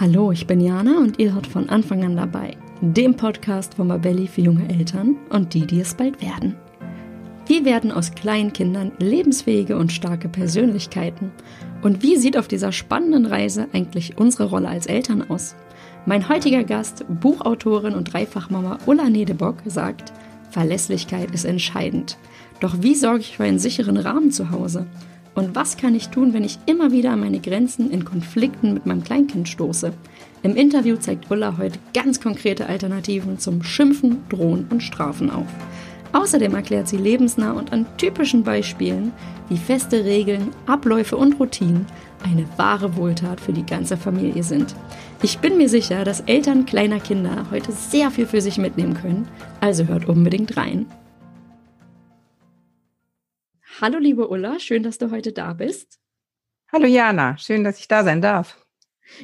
Hallo, ich bin Jana und ihr hört von Anfang an dabei, dem Podcast von Mabelli für junge Eltern und die, die es bald werden. Wie werden aus kleinen Kindern lebensfähige und starke Persönlichkeiten? Und wie sieht auf dieser spannenden Reise eigentlich unsere Rolle als Eltern aus? Mein heutiger Gast, Buchautorin und Dreifachmama Ulla Nedebock, sagt, Verlässlichkeit ist entscheidend. Doch wie sorge ich für einen sicheren Rahmen zu Hause? Und was kann ich tun, wenn ich immer wieder an meine Grenzen in Konflikten mit meinem Kleinkind stoße? Im Interview zeigt Ulla heute ganz konkrete Alternativen zum Schimpfen, Drohen und Strafen auf. Außerdem erklärt sie lebensnah und an typischen Beispielen, wie feste Regeln, Abläufe und Routinen eine wahre Wohltat für die ganze Familie sind. Ich bin mir sicher, dass Eltern kleiner Kinder heute sehr viel für sich mitnehmen können, also hört unbedingt rein. Hallo liebe Ulla, schön, dass du heute da bist. Hallo Jana, schön, dass ich da sein darf.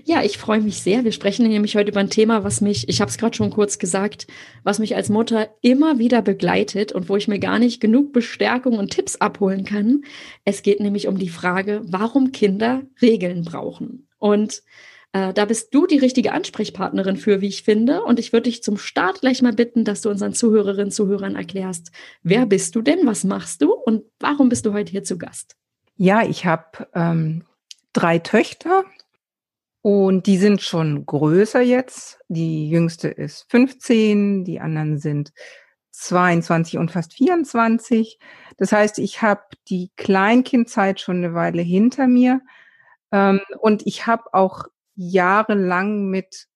Ja, ich freue mich sehr. Wir sprechen nämlich heute über ein Thema, was mich, ich habe es gerade schon kurz gesagt, was mich als Mutter immer wieder begleitet und wo ich mir gar nicht genug Bestärkung und Tipps abholen kann. Es geht nämlich um die Frage, warum Kinder Regeln brauchen. Und da bist du die richtige Ansprechpartnerin für, wie ich finde. Und ich würde dich zum Start gleich mal bitten, dass du unseren Zuhörerinnen und Zuhörern erklärst, wer bist du denn, was machst du und warum bist du heute hier zu Gast? Ja, ich habe ähm, drei Töchter und die sind schon größer jetzt. Die jüngste ist 15, die anderen sind 22 und fast 24. Das heißt, ich habe die Kleinkindzeit schon eine Weile hinter mir. Ähm, und ich habe auch jahrelang mit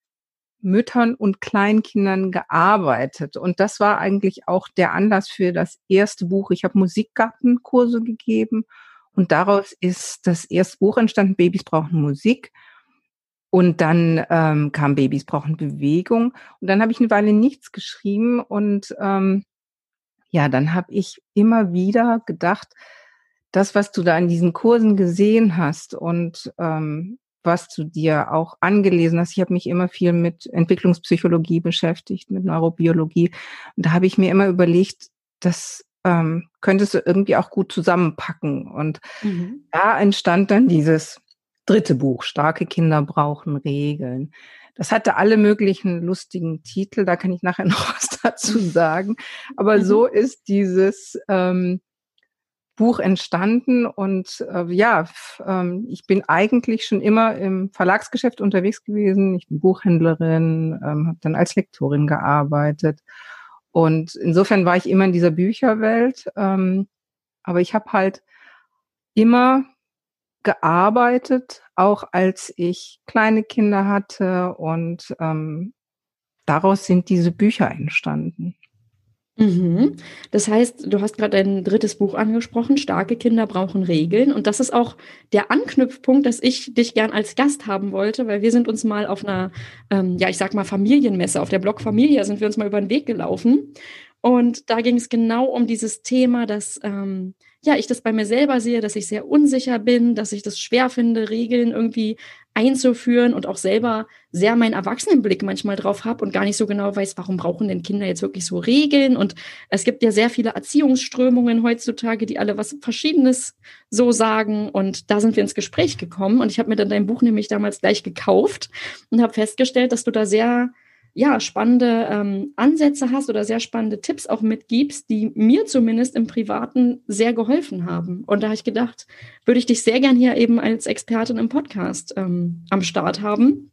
Müttern und Kleinkindern gearbeitet. Und das war eigentlich auch der Anlass für das erste Buch. Ich habe Musikgartenkurse gegeben und daraus ist das erste Buch entstanden, Babys brauchen Musik. Und dann ähm, kam Babys brauchen Bewegung. Und dann habe ich eine Weile nichts geschrieben. Und ähm, ja, dann habe ich immer wieder gedacht, das, was du da in diesen Kursen gesehen hast und ähm, was du dir auch angelesen hast. Ich habe mich immer viel mit Entwicklungspsychologie beschäftigt, mit Neurobiologie. Und da habe ich mir immer überlegt, das ähm, könntest du irgendwie auch gut zusammenpacken. Und mhm. da entstand dann dieses dritte Buch, Starke Kinder brauchen Regeln. Das hatte alle möglichen lustigen Titel, da kann ich nachher noch was dazu sagen. Aber mhm. so ist dieses ähm, Buch entstanden und äh, ja, ähm, ich bin eigentlich schon immer im Verlagsgeschäft unterwegs gewesen. Ich bin Buchhändlerin, ähm, habe dann als Lektorin gearbeitet und insofern war ich immer in dieser Bücherwelt. Ähm, aber ich habe halt immer gearbeitet, auch als ich kleine Kinder hatte und ähm, daraus sind diese Bücher entstanden. Mhm. Das heißt, du hast gerade dein drittes Buch angesprochen, Starke Kinder brauchen Regeln. Und das ist auch der Anknüpfpunkt, dass ich dich gern als Gast haben wollte, weil wir sind uns mal auf einer, ähm, ja, ich sag mal Familienmesse, auf der Blog Familia sind wir uns mal über den Weg gelaufen. Und da ging es genau um dieses Thema, dass ähm, ja, ich das bei mir selber sehe, dass ich sehr unsicher bin, dass ich das schwer finde, Regeln irgendwie einzuführen und auch selber sehr meinen Erwachsenenblick manchmal drauf habe und gar nicht so genau weiß, warum brauchen denn Kinder jetzt wirklich so Regeln? Und es gibt ja sehr viele Erziehungsströmungen heutzutage, die alle was Verschiedenes so sagen. Und da sind wir ins Gespräch gekommen. Und ich habe mir dann dein Buch nämlich damals gleich gekauft und habe festgestellt, dass du da sehr ja, spannende ähm, Ansätze hast oder sehr spannende Tipps auch mitgibst, die mir zumindest im Privaten sehr geholfen haben. Und da habe ich gedacht, würde ich dich sehr gern hier eben als Expertin im Podcast ähm, am Start haben.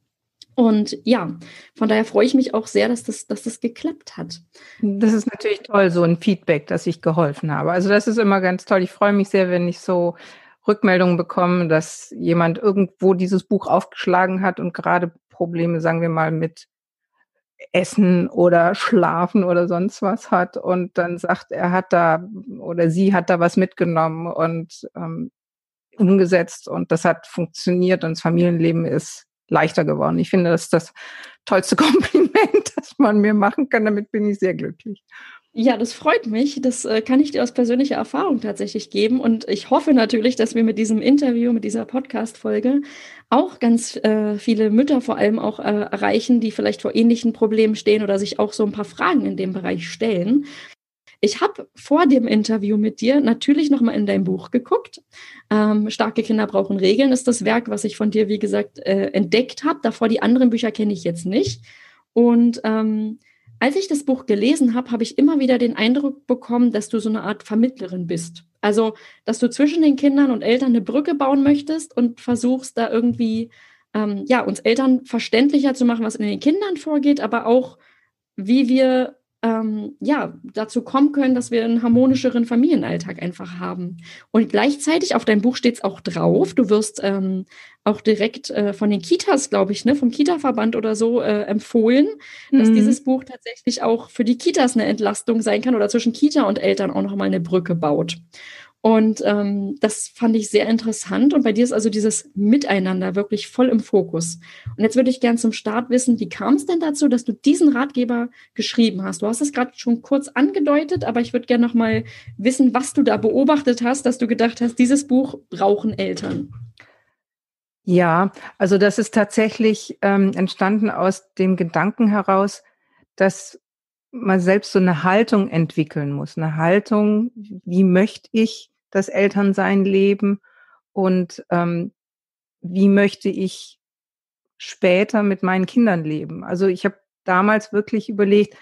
Und ja, von daher freue ich mich auch sehr, dass das, dass das geklappt hat. Das ist natürlich toll, so ein Feedback, dass ich geholfen habe. Also das ist immer ganz toll. Ich freue mich sehr, wenn ich so Rückmeldungen bekomme, dass jemand irgendwo dieses Buch aufgeschlagen hat und gerade Probleme, sagen wir mal, mit Essen oder Schlafen oder sonst was hat und dann sagt, er hat da oder sie hat da was mitgenommen und ähm, umgesetzt und das hat funktioniert und das Familienleben ist leichter geworden. Ich finde, das ist das tollste Kompliment, das man mir machen kann. Damit bin ich sehr glücklich. Ja, das freut mich. Das äh, kann ich dir aus persönlicher Erfahrung tatsächlich geben. Und ich hoffe natürlich, dass wir mit diesem Interview, mit dieser Podcast-Folge auch ganz äh, viele Mütter vor allem auch äh, erreichen, die vielleicht vor ähnlichen Problemen stehen oder sich auch so ein paar Fragen in dem Bereich stellen. Ich habe vor dem Interview mit dir natürlich nochmal in dein Buch geguckt. Ähm, Starke Kinder brauchen Regeln ist das Werk, was ich von dir, wie gesagt, äh, entdeckt habe. Davor die anderen Bücher kenne ich jetzt nicht. Und ähm, als ich das Buch gelesen habe, habe ich immer wieder den Eindruck bekommen, dass du so eine Art Vermittlerin bist. Also, dass du zwischen den Kindern und Eltern eine Brücke bauen möchtest und versuchst da irgendwie, ähm, ja, uns Eltern verständlicher zu machen, was in den Kindern vorgeht, aber auch, wie wir ähm, ja, dazu kommen können, dass wir einen harmonischeren Familienalltag einfach haben. Und gleichzeitig auf deinem Buch steht es auch drauf. Du wirst ähm, auch direkt äh, von den Kitas, glaube ich, ne, vom Kita-Verband oder so äh, empfohlen, mhm. dass dieses Buch tatsächlich auch für die Kitas eine Entlastung sein kann oder zwischen Kita und Eltern auch nochmal eine Brücke baut. Und ähm, das fand ich sehr interessant. Und bei dir ist also dieses Miteinander wirklich voll im Fokus. Und jetzt würde ich gern zum Start wissen, wie kam es denn dazu, dass du diesen Ratgeber geschrieben hast? Du hast es gerade schon kurz angedeutet, aber ich würde gerne noch mal wissen, was du da beobachtet hast, dass du gedacht hast, dieses Buch brauchen Eltern. Ja, also das ist tatsächlich ähm, entstanden aus dem Gedanken heraus, dass man selbst so eine Haltung entwickeln muss. Eine Haltung, wie möchte ich das Elternsein leben und ähm, wie möchte ich später mit meinen Kindern leben. Also ich habe damals wirklich überlegt,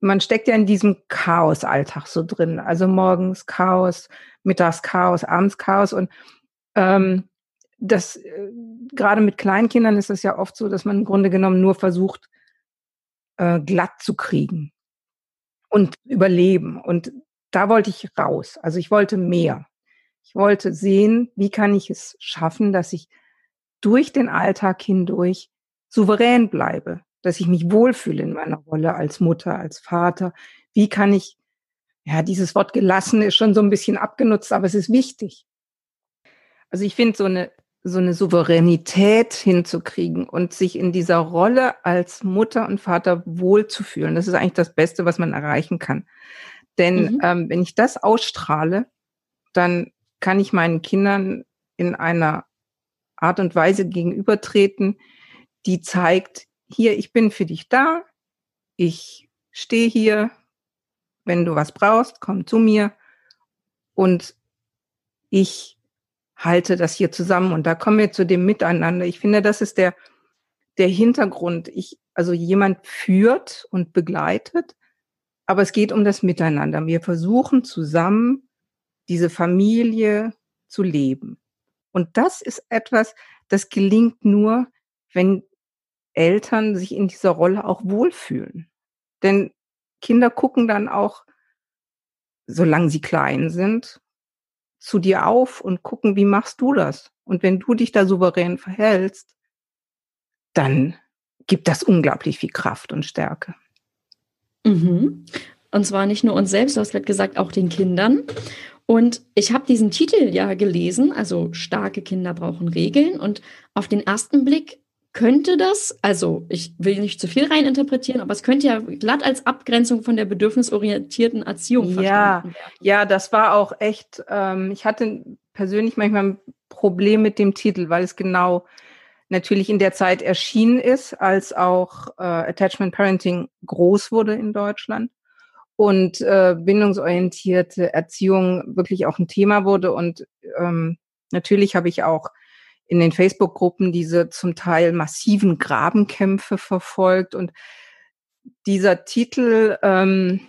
man steckt ja in diesem Chaos-Alltag so drin. Also morgens Chaos, mittags Chaos, abends Chaos und ähm, das äh, gerade mit Kleinkindern ist es ja oft so, dass man im Grunde genommen nur versucht, äh, glatt zu kriegen und überleben. Und da wollte ich raus. Also ich wollte mehr. Ich wollte sehen, wie kann ich es schaffen, dass ich durch den Alltag hindurch souverän bleibe, dass ich mich wohlfühle in meiner Rolle als Mutter, als Vater. Wie kann ich, ja, dieses Wort gelassen ist schon so ein bisschen abgenutzt, aber es ist wichtig. Also ich finde so eine, so eine Souveränität hinzukriegen und sich in dieser Rolle als Mutter und Vater wohlzufühlen, das ist eigentlich das Beste, was man erreichen kann. Denn mhm. ähm, wenn ich das ausstrahle, dann kann ich meinen Kindern in einer Art und Weise gegenübertreten, die zeigt, hier, ich bin für dich da, ich stehe hier, wenn du was brauchst, komm zu mir und ich halte das hier zusammen und da kommen wir zu dem Miteinander. Ich finde, das ist der, der Hintergrund. Ich, also jemand führt und begleitet, aber es geht um das Miteinander. Wir versuchen zusammen diese Familie zu leben. Und das ist etwas, das gelingt nur, wenn Eltern sich in dieser Rolle auch wohlfühlen. Denn Kinder gucken dann auch, solange sie klein sind, zu dir auf und gucken, wie machst du das? Und wenn du dich da souverän verhältst, dann gibt das unglaublich viel Kraft und Stärke. Mhm. Und zwar nicht nur uns selbst, du hast gerade gesagt, auch den Kindern. Und ich habe diesen Titel ja gelesen, also starke Kinder brauchen Regeln. Und auf den ersten Blick könnte das, also ich will nicht zu viel reininterpretieren, aber es könnte ja glatt als Abgrenzung von der bedürfnisorientierten Erziehung ja, verstanden werden. Ja, das war auch echt, ähm, ich hatte persönlich manchmal ein Problem mit dem Titel, weil es genau natürlich in der Zeit erschienen ist, als auch äh, Attachment Parenting groß wurde in Deutschland und äh, bindungsorientierte Erziehung wirklich auch ein Thema wurde. Und ähm, natürlich habe ich auch in den Facebook-Gruppen diese zum Teil massiven Grabenkämpfe verfolgt. Und dieser Titel ähm,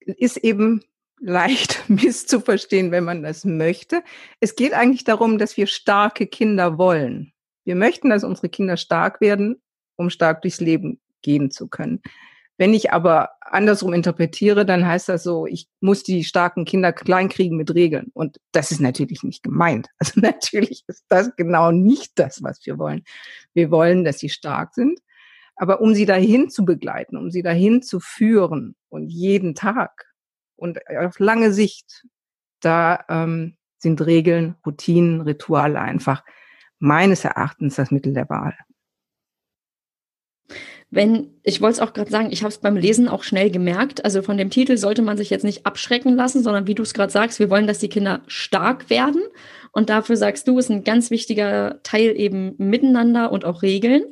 ist eben leicht misszuverstehen, wenn man das möchte. Es geht eigentlich darum, dass wir starke Kinder wollen. Wir möchten, dass unsere Kinder stark werden, um stark durchs Leben gehen zu können. Wenn ich aber andersrum interpretiere, dann heißt das so, ich muss die starken Kinder kleinkriegen mit Regeln. Und das ist natürlich nicht gemeint. Also natürlich ist das genau nicht das, was wir wollen. Wir wollen, dass sie stark sind. Aber um sie dahin zu begleiten, um sie dahin zu führen und jeden Tag und auf lange Sicht, da ähm, sind Regeln, Routinen, Rituale einfach meines Erachtens das Mittel der Wahl wenn, ich wollte es auch gerade sagen, ich habe es beim Lesen auch schnell gemerkt, also von dem Titel sollte man sich jetzt nicht abschrecken lassen, sondern wie du es gerade sagst, wir wollen, dass die Kinder stark werden. Und dafür sagst du, ist ein ganz wichtiger Teil eben Miteinander und auch Regeln.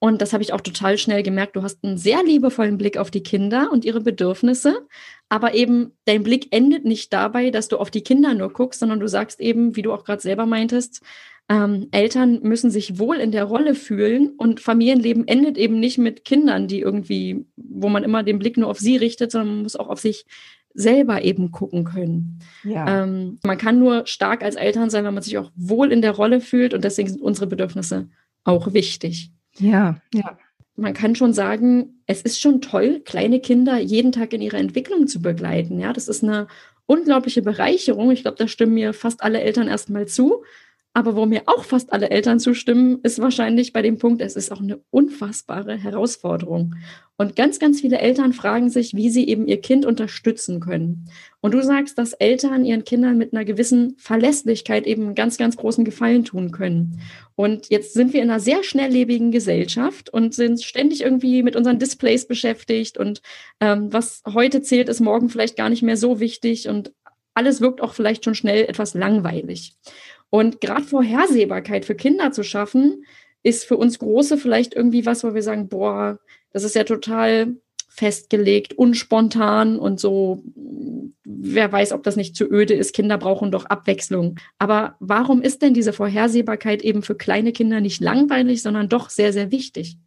Und das habe ich auch total schnell gemerkt. Du hast einen sehr liebevollen Blick auf die Kinder und ihre Bedürfnisse. Aber eben dein Blick endet nicht dabei, dass du auf die Kinder nur guckst, sondern du sagst eben, wie du auch gerade selber meintest, ähm, Eltern müssen sich wohl in der Rolle fühlen und Familienleben endet eben nicht mit Kindern, die irgendwie, wo man immer den Blick nur auf sie richtet, sondern man muss auch auf sich selber eben gucken können. Ja. Ähm, man kann nur stark als Eltern sein, wenn man sich auch wohl in der Rolle fühlt und deswegen sind unsere Bedürfnisse auch wichtig. Ja, ja. Man kann schon sagen, es ist schon toll, kleine Kinder jeden Tag in ihrer Entwicklung zu begleiten. Ja, das ist eine unglaubliche Bereicherung. Ich glaube, da stimmen mir fast alle Eltern erstmal zu. Aber wo mir auch fast alle Eltern zustimmen, ist wahrscheinlich bei dem Punkt, es ist auch eine unfassbare Herausforderung. Und ganz, ganz viele Eltern fragen sich, wie sie eben ihr Kind unterstützen können. Und du sagst, dass Eltern ihren Kindern mit einer gewissen Verlässlichkeit eben einen ganz, ganz großen Gefallen tun können. Und jetzt sind wir in einer sehr schnelllebigen Gesellschaft und sind ständig irgendwie mit unseren Displays beschäftigt. Und ähm, was heute zählt, ist morgen vielleicht gar nicht mehr so wichtig. Und alles wirkt auch vielleicht schon schnell etwas langweilig. Und gerade Vorhersehbarkeit für Kinder zu schaffen, ist für uns Große vielleicht irgendwie was, wo wir sagen, boah, das ist ja total festgelegt, unspontan und so, wer weiß, ob das nicht zu öde ist. Kinder brauchen doch Abwechslung. Aber warum ist denn diese Vorhersehbarkeit eben für kleine Kinder nicht langweilig, sondern doch sehr, sehr wichtig?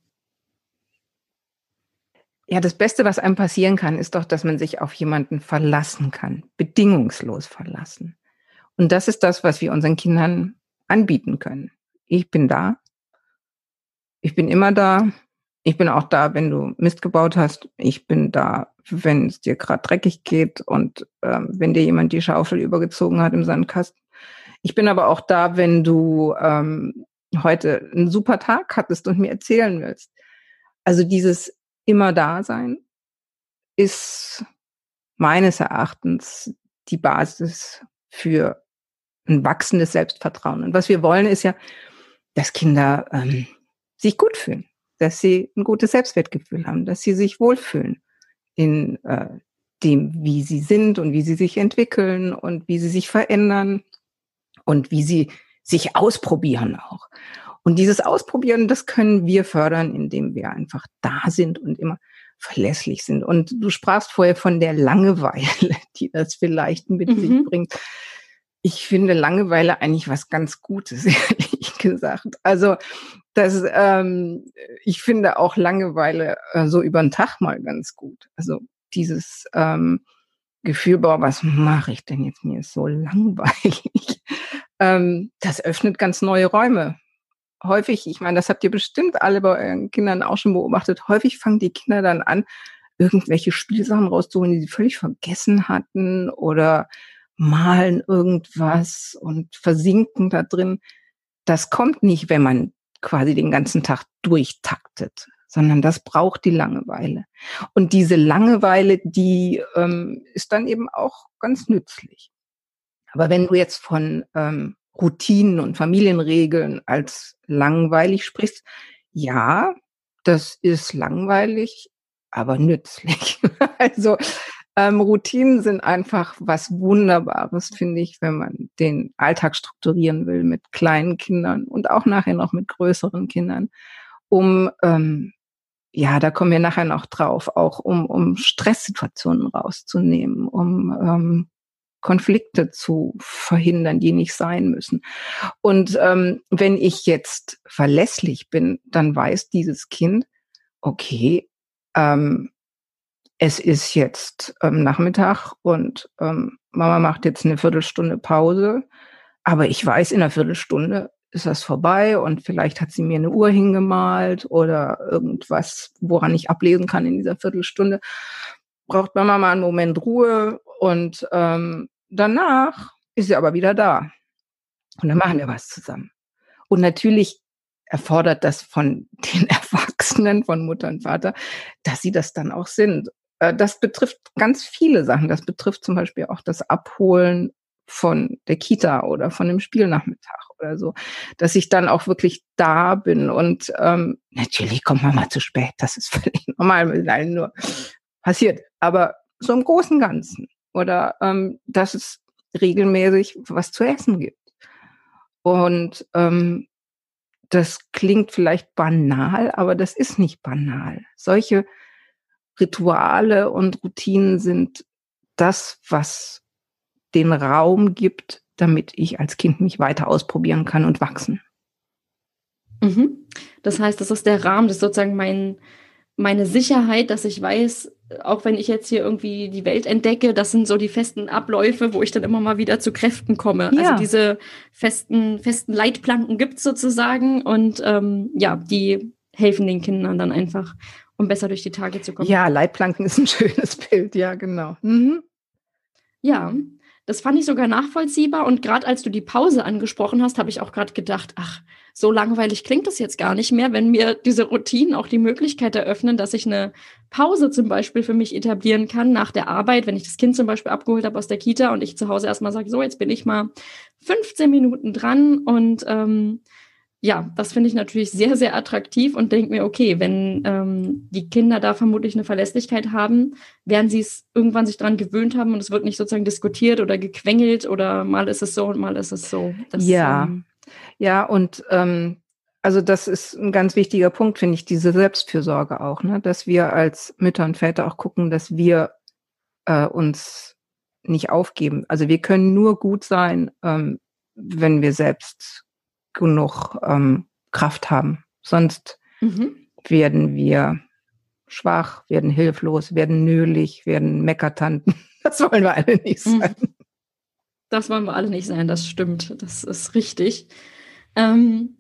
Ja, das Beste, was einem passieren kann, ist doch, dass man sich auf jemanden verlassen kann, bedingungslos verlassen. Und das ist das, was wir unseren Kindern anbieten können. Ich bin da. Ich bin immer da. Ich bin auch da, wenn du Mist gebaut hast. Ich bin da, wenn es dir gerade dreckig geht und ähm, wenn dir jemand die Schaufel übergezogen hat im Sandkasten. Ich bin aber auch da, wenn du ähm, heute einen super Tag hattest und mir erzählen willst. Also dieses immer da sein ist meines Erachtens die Basis für ein wachsendes Selbstvertrauen. Und was wir wollen, ist ja, dass Kinder ähm, sich gut fühlen, dass sie ein gutes Selbstwertgefühl haben, dass sie sich wohlfühlen in äh, dem, wie sie sind und wie sie sich entwickeln und wie sie sich verändern und wie sie sich ausprobieren auch. Und dieses Ausprobieren, das können wir fördern, indem wir einfach da sind und immer verlässlich sind. Und du sprachst vorher von der Langeweile, die das vielleicht mit mhm. sich bringt. Ich finde Langeweile eigentlich was ganz Gutes, ehrlich gesagt. Also das, ähm, ich finde auch Langeweile äh, so über den Tag mal ganz gut. Also dieses ähm, Gefühl, boah, was mache ich denn jetzt? Mir ist so langweilig. ähm, das öffnet ganz neue Räume. Häufig, ich meine, das habt ihr bestimmt alle bei euren Kindern auch schon beobachtet, häufig fangen die Kinder dann an, irgendwelche Spielsachen rauszuholen, die sie völlig vergessen hatten oder malen irgendwas und versinken da drin. Das kommt nicht, wenn man quasi den ganzen Tag durchtaktet, sondern das braucht die Langeweile. Und diese Langeweile, die ähm, ist dann eben auch ganz nützlich. Aber wenn du jetzt von ähm, Routinen und Familienregeln als langweilig sprichst, ja, das ist langweilig, aber nützlich. also ähm, Routinen sind einfach was Wunderbares, finde ich, wenn man den Alltag strukturieren will mit kleinen Kindern und auch nachher noch mit größeren Kindern, um ähm, ja, da kommen wir nachher noch drauf, auch um, um Stresssituationen rauszunehmen, um ähm, Konflikte zu verhindern, die nicht sein müssen. Und ähm, wenn ich jetzt verlässlich bin, dann weiß dieses Kind, okay, ähm, es ist jetzt ähm, Nachmittag und ähm, Mama macht jetzt eine Viertelstunde Pause, aber ich weiß, in einer Viertelstunde ist das vorbei und vielleicht hat sie mir eine Uhr hingemalt oder irgendwas, woran ich ablesen kann in dieser Viertelstunde. Braucht Mama mal einen Moment Ruhe und ähm, danach ist sie aber wieder da. Und dann machen wir was zusammen. Und natürlich erfordert das von den Erwachsenen, von Mutter und Vater, dass sie das dann auch sind. Äh, das betrifft ganz viele Sachen. Das betrifft zum Beispiel auch das Abholen von der Kita oder von dem Spielnachmittag oder so, dass ich dann auch wirklich da bin und ähm, natürlich kommt man mal zu spät, das ist völlig normal, allen nur passiert, aber so im Großen und Ganzen oder ähm, dass es regelmäßig was zu essen gibt und ähm, das klingt vielleicht banal, aber das ist nicht banal. Solche Rituale und Routinen sind das, was den Raum gibt, damit ich als Kind mich weiter ausprobieren kann und wachsen. Mhm. Das heißt, das ist der Rahmen, das ist sozusagen mein, meine Sicherheit, dass ich weiß, auch wenn ich jetzt hier irgendwie die Welt entdecke, das sind so die festen Abläufe, wo ich dann immer mal wieder zu Kräften komme. Also ja. Also diese festen, festen Leitplanken gibt es sozusagen und ähm, ja, die helfen den Kindern dann einfach, um besser durch die Tage zu kommen. Ja, Leitplanken ist ein schönes Bild, ja, genau. Mhm. Ja, das fand ich sogar nachvollziehbar. Und gerade als du die Pause angesprochen hast, habe ich auch gerade gedacht, ach, so langweilig klingt das jetzt gar nicht mehr, wenn mir diese Routinen auch die Möglichkeit eröffnen, dass ich eine Pause zum Beispiel für mich etablieren kann nach der Arbeit, wenn ich das Kind zum Beispiel abgeholt habe aus der Kita und ich zu Hause erstmal sage, so, jetzt bin ich mal 15 Minuten dran und ähm, ja, das finde ich natürlich sehr, sehr attraktiv und denke mir, okay, wenn ähm, die Kinder da vermutlich eine Verlässlichkeit haben, werden sie es irgendwann sich dran gewöhnt haben und es wird nicht sozusagen diskutiert oder gequengelt oder mal ist es so und mal ist es so. Das, ja, ähm, ja und ähm, also das ist ein ganz wichtiger Punkt, finde ich, diese Selbstfürsorge auch, ne? dass wir als Mütter und Väter auch gucken, dass wir äh, uns nicht aufgeben. Also wir können nur gut sein, ähm, wenn wir selbst genug ähm, Kraft haben. Sonst mhm. werden wir schwach, werden hilflos, werden nölig, werden Meckertanten. Das wollen wir alle nicht mhm. sein. Das wollen wir alle nicht sein, das stimmt. Das ist richtig. Ähm,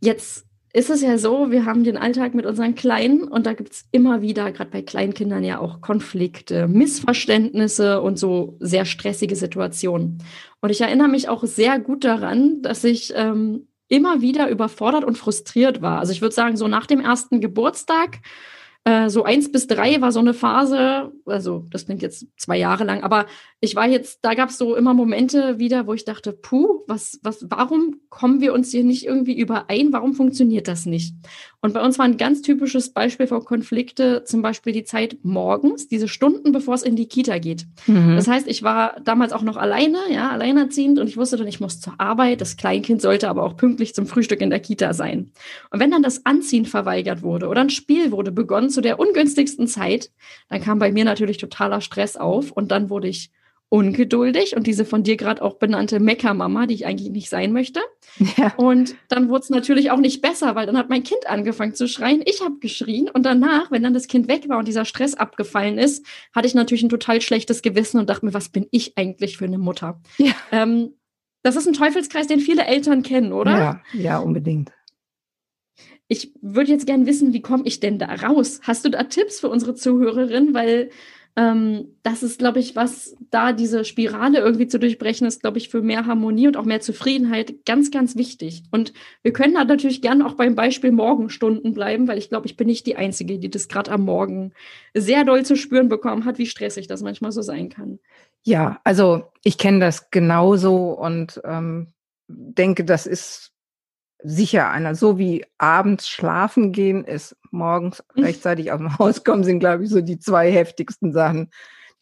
jetzt ist es ja so, wir haben den Alltag mit unseren Kleinen und da gibt es immer wieder, gerade bei Kleinkindern ja auch Konflikte, Missverständnisse und so sehr stressige Situationen. Und ich erinnere mich auch sehr gut daran, dass ich ähm, immer wieder überfordert und frustriert war. Also ich würde sagen, so nach dem ersten Geburtstag äh, so eins bis drei war so eine Phase, also das klingt jetzt zwei Jahre lang, aber ich war jetzt, da gab es so immer Momente wieder, wo ich dachte, puh, was, was, warum kommen wir uns hier nicht irgendwie überein? Warum funktioniert das nicht? Und bei uns war ein ganz typisches Beispiel für Konflikte zum Beispiel die Zeit morgens, diese Stunden, bevor es in die Kita geht. Mhm. Das heißt, ich war damals auch noch alleine, ja, alleinerziehend und ich wusste dann, ich muss zur Arbeit. Das Kleinkind sollte aber auch pünktlich zum Frühstück in der Kita sein. Und wenn dann das Anziehen verweigert wurde oder ein Spiel wurde begonnen zu der ungünstigsten Zeit, dann kam bei mir natürlich totaler Stress auf und dann wurde ich ungeduldig und diese von dir gerade auch benannte Meckermama, die ich eigentlich nicht sein möchte. Ja. Und dann wurde es natürlich auch nicht besser, weil dann hat mein Kind angefangen zu schreien. Ich habe geschrien und danach, wenn dann das Kind weg war und dieser Stress abgefallen ist, hatte ich natürlich ein total schlechtes Gewissen und dachte mir, was bin ich eigentlich für eine Mutter? Ja. Ähm, das ist ein Teufelskreis, den viele Eltern kennen, oder? Ja, ja, unbedingt. Ich würde jetzt gerne wissen, wie komme ich denn da raus? Hast du da Tipps für unsere Zuhörerin? Weil ähm, das ist, glaube ich, was da diese Spirale irgendwie zu durchbrechen ist, glaube ich, für mehr Harmonie und auch mehr Zufriedenheit ganz, ganz wichtig. Und wir können da natürlich gerne auch beim Beispiel Morgenstunden bleiben, weil ich glaube, ich bin nicht die Einzige, die das gerade am Morgen sehr doll zu spüren bekommen hat, wie stressig das manchmal so sein kann. Ja, also ich kenne das genauso und ähm, denke, das ist sicher einer. So wie abends schlafen gehen ist, morgens mhm. rechtzeitig aus dem Haus kommen, sind, glaube ich, so die zwei heftigsten Sachen,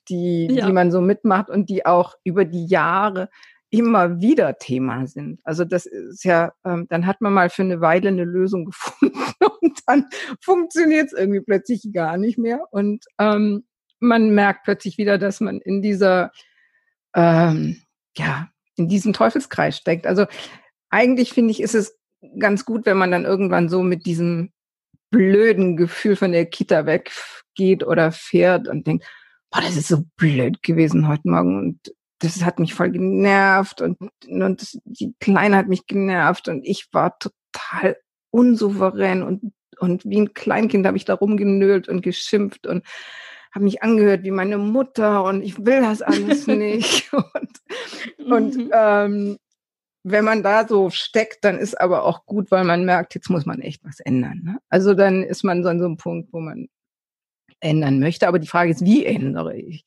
die, ja. die man so mitmacht und die auch über die Jahre immer wieder Thema sind. Also das ist ja, ähm, dann hat man mal für eine Weile eine Lösung gefunden und dann funktioniert es irgendwie plötzlich gar nicht mehr. Und ähm, man merkt plötzlich wieder, dass man in dieser, ähm, ja, in diesem Teufelskreis steckt. Also eigentlich finde ich, ist es ganz gut, wenn man dann irgendwann so mit diesem blöden Gefühl von der Kita weggeht oder fährt und denkt, boah, das ist so blöd gewesen heute Morgen und das hat mich voll genervt und, und die Kleine hat mich genervt und ich war total unsouverän und, und wie ein Kleinkind habe ich da rumgenölt und geschimpft und habe mich angehört wie meine Mutter und ich will das alles nicht. und und mhm. ähm, wenn man da so steckt, dann ist aber auch gut, weil man merkt, jetzt muss man echt was ändern. Ne? Also dann ist man so an so einem Punkt, wo man ändern möchte. Aber die Frage ist, wie ändere ich?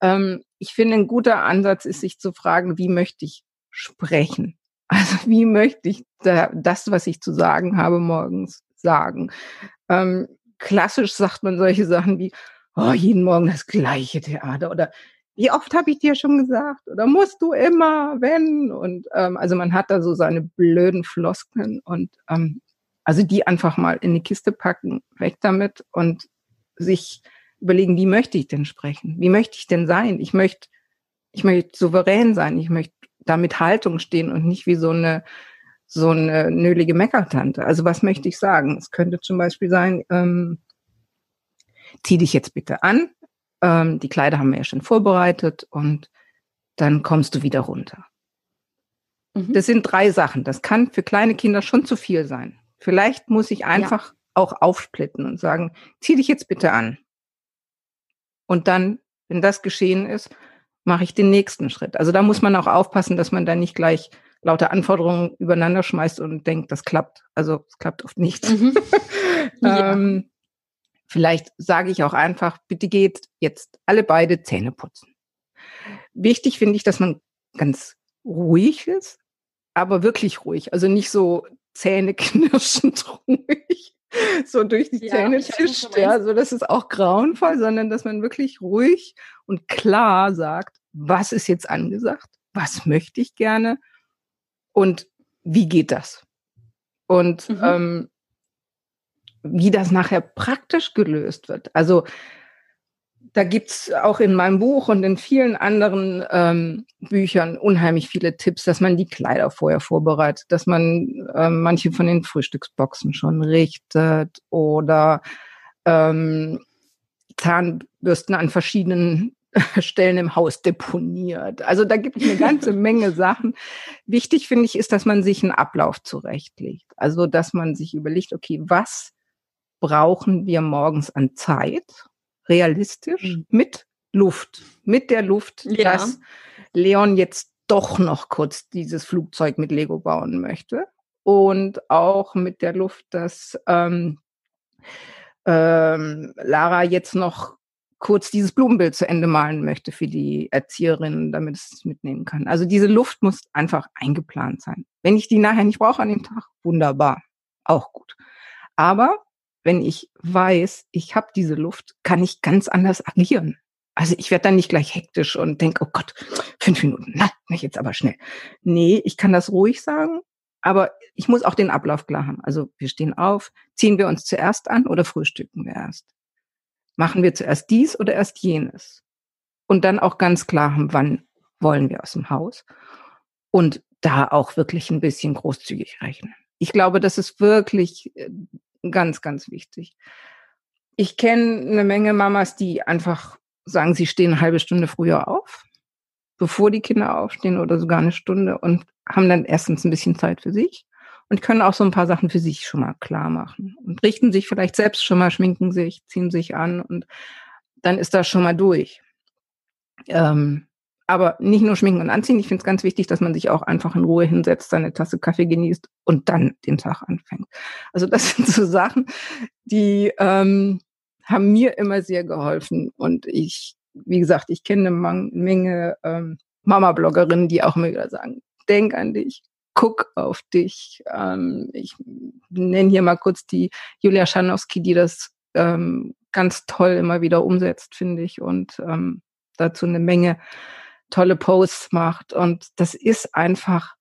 Ähm, ich finde, ein guter Ansatz ist, sich zu fragen, wie möchte ich sprechen? Also wie möchte ich da, das, was ich zu sagen habe, morgens sagen? Ähm, klassisch sagt man solche Sachen wie, oh, jeden Morgen das gleiche Theater oder wie oft habe ich dir schon gesagt? Oder musst du immer, wenn? Und ähm, also man hat da so seine blöden Floskeln und ähm, also die einfach mal in die Kiste packen, weg damit und sich überlegen, wie möchte ich denn sprechen? Wie möchte ich denn sein? Ich möchte, ich möchte souverän sein. Ich möchte da mit Haltung stehen und nicht wie so eine, so eine nölige Meckertante. Also was möchte ich sagen? Es könnte zum Beispiel sein, ähm, zieh dich jetzt bitte an. Ähm, die Kleider haben wir ja schon vorbereitet und dann kommst du wieder runter. Mhm. Das sind drei Sachen. Das kann für kleine Kinder schon zu viel sein. Vielleicht muss ich einfach ja. auch aufsplitten und sagen, zieh dich jetzt bitte an. Und dann, wenn das geschehen ist, mache ich den nächsten Schritt. Also da muss man auch aufpassen, dass man da nicht gleich lauter Anforderungen übereinander schmeißt und denkt, das klappt. Also es klappt oft nicht. Mhm. ja. ähm, vielleicht sage ich auch einfach, bitte geht jetzt alle beide Zähne putzen. Wichtig finde ich, dass man ganz ruhig ist, aber wirklich ruhig. Also nicht so zähneknirschend ruhig so durch die ja, Zähne tischt. Ja, so das ist auch grauenvoll, sondern dass man wirklich ruhig und klar sagt, was ist jetzt angesagt, was möchte ich gerne und wie geht das? Und mhm. ähm, wie das nachher praktisch gelöst wird. Also da gibt's auch in meinem Buch und in vielen anderen ähm, Büchern unheimlich viele Tipps, dass man die Kleider vorher vorbereitet, dass man ähm, manche von den Frühstücksboxen schon richtet oder ähm, Zahnbürsten an verschiedenen Stellen im Haus deponiert. Also da gibt es eine ganze Menge Sachen. Wichtig finde ich ist, dass man sich einen Ablauf zurechtlegt. Also dass man sich überlegt, okay, was brauchen wir morgens an Zeit? realistisch mhm. mit Luft, mit der Luft, ja. dass Leon jetzt doch noch kurz dieses Flugzeug mit Lego bauen möchte und auch mit der Luft, dass ähm, ähm, Lara jetzt noch kurz dieses Blumenbild zu Ende malen möchte für die Erzieherin, damit es mitnehmen kann. Also diese Luft muss einfach eingeplant sein. Wenn ich die nachher nicht brauche an dem Tag, wunderbar, auch gut. Aber wenn ich weiß, ich habe diese Luft, kann ich ganz anders agieren. Also ich werde dann nicht gleich hektisch und denke, oh Gott, fünf Minuten, na, nicht jetzt aber schnell. Nee, ich kann das ruhig sagen, aber ich muss auch den Ablauf klar haben. Also wir stehen auf, ziehen wir uns zuerst an oder frühstücken wir erst? Machen wir zuerst dies oder erst jenes? Und dann auch ganz klar haben, wann wollen wir aus dem Haus? Und da auch wirklich ein bisschen großzügig rechnen. Ich glaube, das ist wirklich äh, Ganz, ganz wichtig. Ich kenne eine Menge Mamas, die einfach sagen, sie stehen eine halbe Stunde früher auf, bevor die Kinder aufstehen oder sogar eine Stunde und haben dann erstens ein bisschen Zeit für sich und können auch so ein paar Sachen für sich schon mal klar machen und richten sich vielleicht selbst schon mal, schminken sich, ziehen sich an und dann ist das schon mal durch. Ähm, aber nicht nur schminken und anziehen. Ich finde es ganz wichtig, dass man sich auch einfach in Ruhe hinsetzt, seine Tasse Kaffee genießt und dann den Tag anfängt. Also das sind so Sachen, die ähm, haben mir immer sehr geholfen. Und ich, wie gesagt, ich kenne eine Menge ähm, Mama-Bloggerinnen, die auch immer wieder sagen, denk an dich, guck auf dich. Ähm, ich nenne hier mal kurz die Julia Schanowski, die das ähm, ganz toll immer wieder umsetzt, finde ich, und ähm, dazu eine Menge tolle Posts macht. Und das ist einfach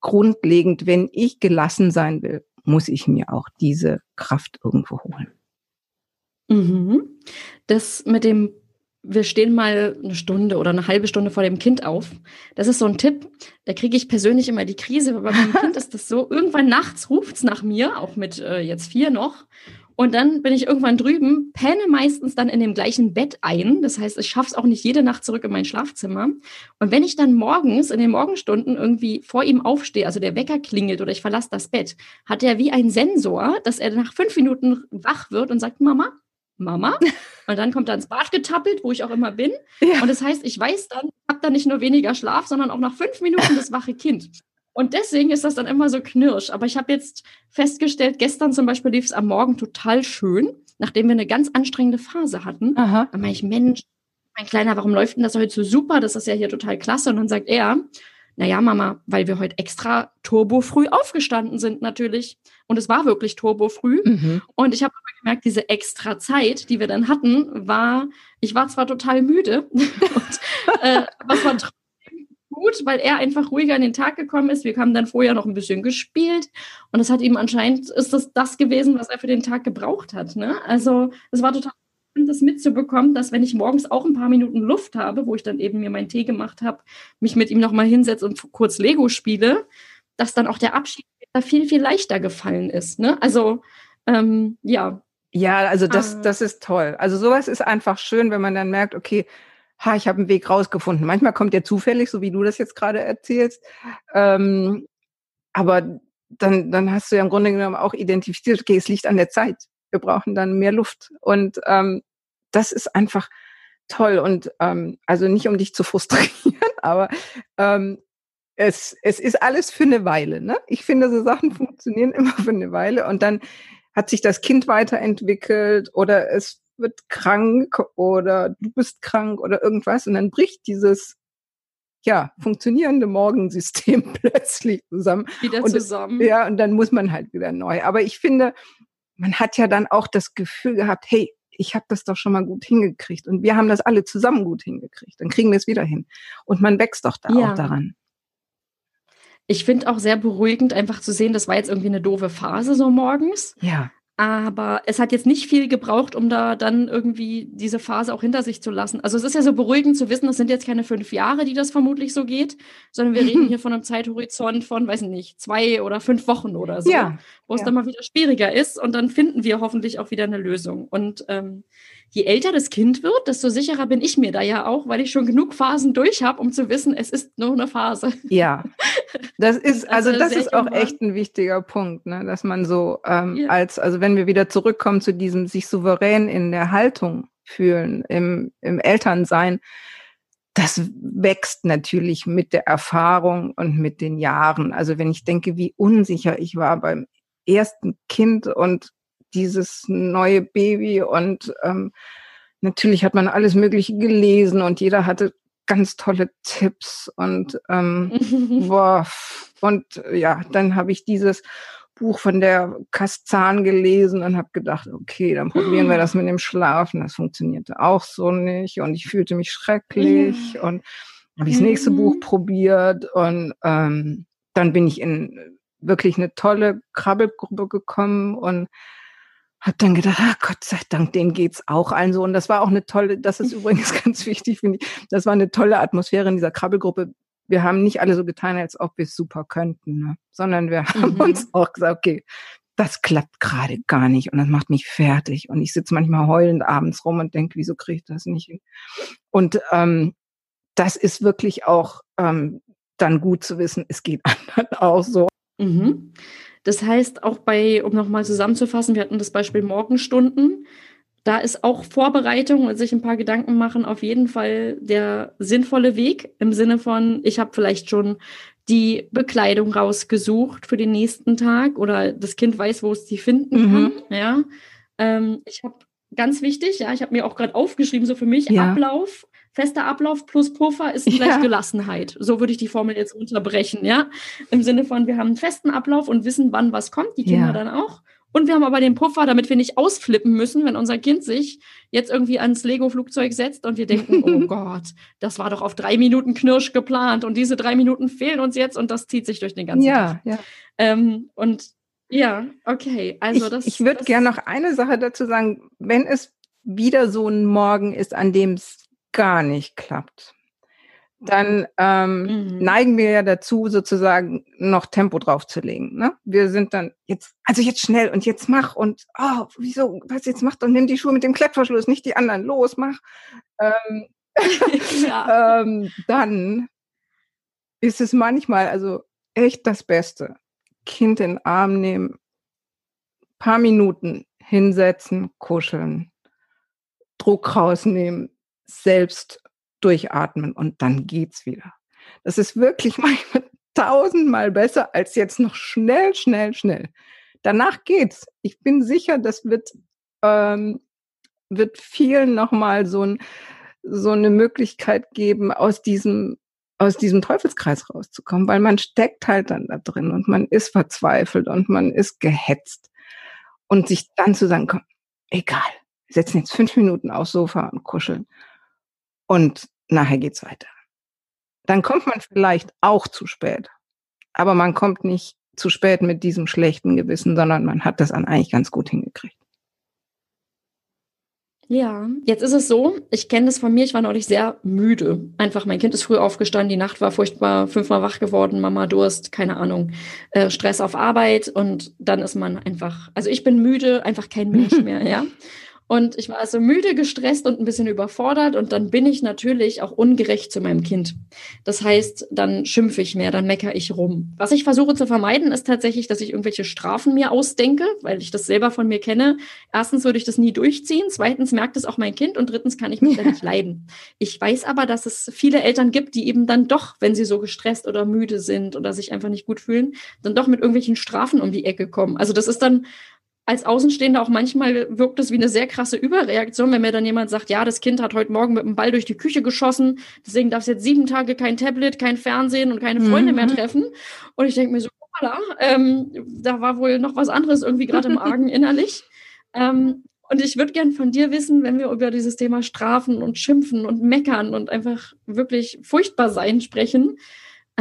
grundlegend, wenn ich gelassen sein will, muss ich mir auch diese Kraft irgendwo holen. Mhm. Das mit dem, wir stehen mal eine Stunde oder eine halbe Stunde vor dem Kind auf. Das ist so ein Tipp. Da kriege ich persönlich immer die Krise, aber bei meinem Kind ist das so. Irgendwann nachts ruft es nach mir, auch mit äh, jetzt vier noch. Und dann bin ich irgendwann drüben, penne meistens dann in dem gleichen Bett ein. Das heißt, ich schaffe es auch nicht jede Nacht zurück in mein Schlafzimmer. Und wenn ich dann morgens in den Morgenstunden irgendwie vor ihm aufstehe, also der Wecker klingelt oder ich verlasse das Bett, hat er wie ein Sensor, dass er nach fünf Minuten wach wird und sagt, Mama, Mama. Und dann kommt er ins Bad getappelt, wo ich auch immer bin. Ja. Und das heißt, ich weiß dann, ich habe dann nicht nur weniger Schlaf, sondern auch nach fünf Minuten das wache Kind. Und deswegen ist das dann immer so knirsch. Aber ich habe jetzt festgestellt, gestern zum Beispiel lief es am Morgen total schön, nachdem wir eine ganz anstrengende Phase hatten. Aha. Dann meine ich, Mensch, mein Kleiner, warum läuft denn das heute so super? Das ist ja hier total klasse. Und dann sagt er, naja, Mama, weil wir heute extra turbo früh aufgestanden sind natürlich. Und es war wirklich turbo früh. Mhm. Und ich habe gemerkt, diese extra Zeit, die wir dann hatten, war, ich war zwar total müde, und, äh, was war trotzdem gut, weil er einfach ruhiger in den Tag gekommen ist. Wir haben dann vorher noch ein bisschen gespielt und es hat ihm anscheinend, ist das das gewesen, was er für den Tag gebraucht hat. Ne? Also es war total das mitzubekommen, dass wenn ich morgens auch ein paar Minuten Luft habe, wo ich dann eben mir meinen Tee gemacht habe, mich mit ihm nochmal hinsetze und kurz Lego spiele, dass dann auch der Abschied viel, viel leichter gefallen ist. Ne? Also ähm, ja. Ja, also das, ah. das ist toll. Also sowas ist einfach schön, wenn man dann merkt, okay, ha, ich habe einen Weg rausgefunden. Manchmal kommt der zufällig, so wie du das jetzt gerade erzählst. Ähm, aber dann, dann hast du ja im Grunde genommen auch identifiziert, okay, es liegt an der Zeit wir brauchen dann mehr Luft. Und ähm, das ist einfach toll. Und ähm, also nicht um dich zu frustrieren, aber ähm, es, es ist alles für eine Weile. Ne? Ich finde, so Sachen funktionieren immer für eine Weile. Und dann hat sich das Kind weiterentwickelt oder es wird krank oder du bist krank oder irgendwas. Und dann bricht dieses ja, funktionierende Morgensystem plötzlich zusammen. Wieder und, zusammen. Ja, und dann muss man halt wieder neu. Aber ich finde, man hat ja dann auch das Gefühl gehabt, hey, ich habe das doch schon mal gut hingekriegt und wir haben das alle zusammen gut hingekriegt. Dann kriegen wir es wieder hin. Und man wächst doch da ja. auch daran. Ich finde auch sehr beruhigend, einfach zu sehen, das war jetzt irgendwie eine doofe Phase so morgens. Ja. Aber es hat jetzt nicht viel gebraucht, um da dann irgendwie diese Phase auch hinter sich zu lassen. Also es ist ja so beruhigend zu wissen, das sind jetzt keine fünf Jahre, die das vermutlich so geht, sondern wir reden hier von einem Zeithorizont von, weiß ich nicht, zwei oder fünf Wochen oder so, ja, wo es ja. dann mal wieder schwieriger ist und dann finden wir hoffentlich auch wieder eine Lösung. Und ähm, je älter das Kind wird, desto sicherer bin ich mir da ja auch, weil ich schon genug Phasen durch habe, um zu wissen, es ist nur eine Phase. Ja, das ist also, also das ist auch echt ein wichtiger Punkt, ne? dass man so ähm, ja. als also wenn wir wieder zurückkommen zu diesem sich souverän in der Haltung fühlen im im Elternsein, das wächst natürlich mit der Erfahrung und mit den Jahren. Also wenn ich denke, wie unsicher ich war beim ersten Kind und dieses neue Baby und ähm, natürlich hat man alles Mögliche gelesen und jeder hatte ganz tolle Tipps und ähm, boah, und ja, dann habe ich dieses Buch von der Kastazan gelesen und habe gedacht, okay, dann probieren wir das mit dem Schlafen. Das funktionierte auch so nicht und ich fühlte mich schrecklich ja. und habe ich das nächste mhm. Buch probiert und ähm, dann bin ich in wirklich eine tolle Krabbelgruppe gekommen und hab dann gedacht, ah, Gott sei Dank, denen geht's auch allen so. Und das war auch eine tolle, das ist übrigens ganz wichtig, finde ich. Das war eine tolle Atmosphäre in dieser Krabbelgruppe. Wir haben nicht alle so getan, als ob wir es super könnten, ne? sondern wir haben mhm. uns auch gesagt, okay, das klappt gerade gar nicht und das macht mich fertig. Und ich sitze manchmal heulend abends rum und denke, wieso kriege ich das nicht hin? Und ähm, das ist wirklich auch ähm, dann gut zu wissen, es geht anderen auch so. Mhm. Das heißt, auch bei, um nochmal zusammenzufassen, wir hatten das Beispiel Morgenstunden. Da ist auch Vorbereitung und sich ein paar Gedanken machen auf jeden Fall der sinnvolle Weg im Sinne von, ich habe vielleicht schon die Bekleidung rausgesucht für den nächsten Tag oder das Kind weiß, wo es sie finden mhm. kann. Ja, ähm, ich habe ganz wichtig, ja, ich habe mir auch gerade aufgeschrieben, so für mich ja. Ablauf fester Ablauf plus Puffer ist gleich ja. Gelassenheit. So würde ich die Formel jetzt unterbrechen, ja. Im Sinne von, wir haben einen festen Ablauf und wissen, wann was kommt, die Kinder ja. dann auch. Und wir haben aber den Puffer, damit wir nicht ausflippen müssen, wenn unser Kind sich jetzt irgendwie ans Lego-Flugzeug setzt und wir denken, oh Gott, das war doch auf drei Minuten Knirsch geplant und diese drei Minuten fehlen uns jetzt und das zieht sich durch den ganzen ja, Tag. Ja. Ähm, und ja, okay. Also ich, das. Ich würde gerne noch eine Sache dazu sagen, wenn es wieder so ein Morgen ist, an dem es gar nicht klappt, dann ähm, mhm. neigen wir ja dazu, sozusagen noch Tempo draufzulegen. Ne? Wir sind dann jetzt, also jetzt schnell und jetzt mach und oh, wieso, was jetzt macht und nimm die Schuhe mit dem Klettverschluss, nicht die anderen, los, mach. Ähm, ähm, dann ist es manchmal also echt das Beste. Kind in den Arm nehmen, paar Minuten hinsetzen, kuscheln, Druck rausnehmen, selbst durchatmen und dann geht's wieder. Das ist wirklich manchmal tausendmal besser als jetzt noch schnell, schnell, schnell. Danach geht's. Ich bin sicher, das wird, ähm, wird vielen nochmal so, ein, so eine Möglichkeit geben, aus diesem, aus diesem Teufelskreis rauszukommen, weil man steckt halt dann da drin und man ist verzweifelt und man ist gehetzt. Und sich dann zu sagen, komm, egal, wir setzen jetzt fünf Minuten aufs Sofa und kuscheln. Und nachher geht's weiter. Dann kommt man vielleicht auch zu spät. Aber man kommt nicht zu spät mit diesem schlechten Gewissen, sondern man hat das an eigentlich ganz gut hingekriegt. Ja, jetzt ist es so, ich kenne das von mir, ich war neulich sehr müde. Einfach, mein Kind ist früh aufgestanden, die Nacht war furchtbar, fünfmal wach geworden, Mama Durst, keine Ahnung, äh, Stress auf Arbeit und dann ist man einfach, also ich bin müde, einfach kein Mensch mehr, ja. Und ich war also müde, gestresst und ein bisschen überfordert. Und dann bin ich natürlich auch ungerecht zu meinem Kind. Das heißt, dann schimpfe ich mehr, dann meckere ich rum. Was ich versuche zu vermeiden, ist tatsächlich, dass ich irgendwelche Strafen mir ausdenke, weil ich das selber von mir kenne. Erstens würde ich das nie durchziehen. Zweitens merkt es auch mein Kind. Und drittens kann ich mich da nicht leiden. Ich weiß aber, dass es viele Eltern gibt, die eben dann doch, wenn sie so gestresst oder müde sind oder sich einfach nicht gut fühlen, dann doch mit irgendwelchen Strafen um die Ecke kommen. Also das ist dann als Außenstehender auch manchmal wirkt es wie eine sehr krasse Überreaktion, wenn mir dann jemand sagt, ja, das Kind hat heute Morgen mit dem Ball durch die Küche geschossen, deswegen darf es jetzt sieben Tage kein Tablet, kein Fernsehen und keine Freunde mhm. mehr treffen. Und ich denke mir so, hoppala, ähm, da war wohl noch was anderes irgendwie gerade im Argen innerlich. Ähm, und ich würde gern von dir wissen, wenn wir über dieses Thema Strafen und Schimpfen und Meckern und einfach wirklich furchtbar sein sprechen,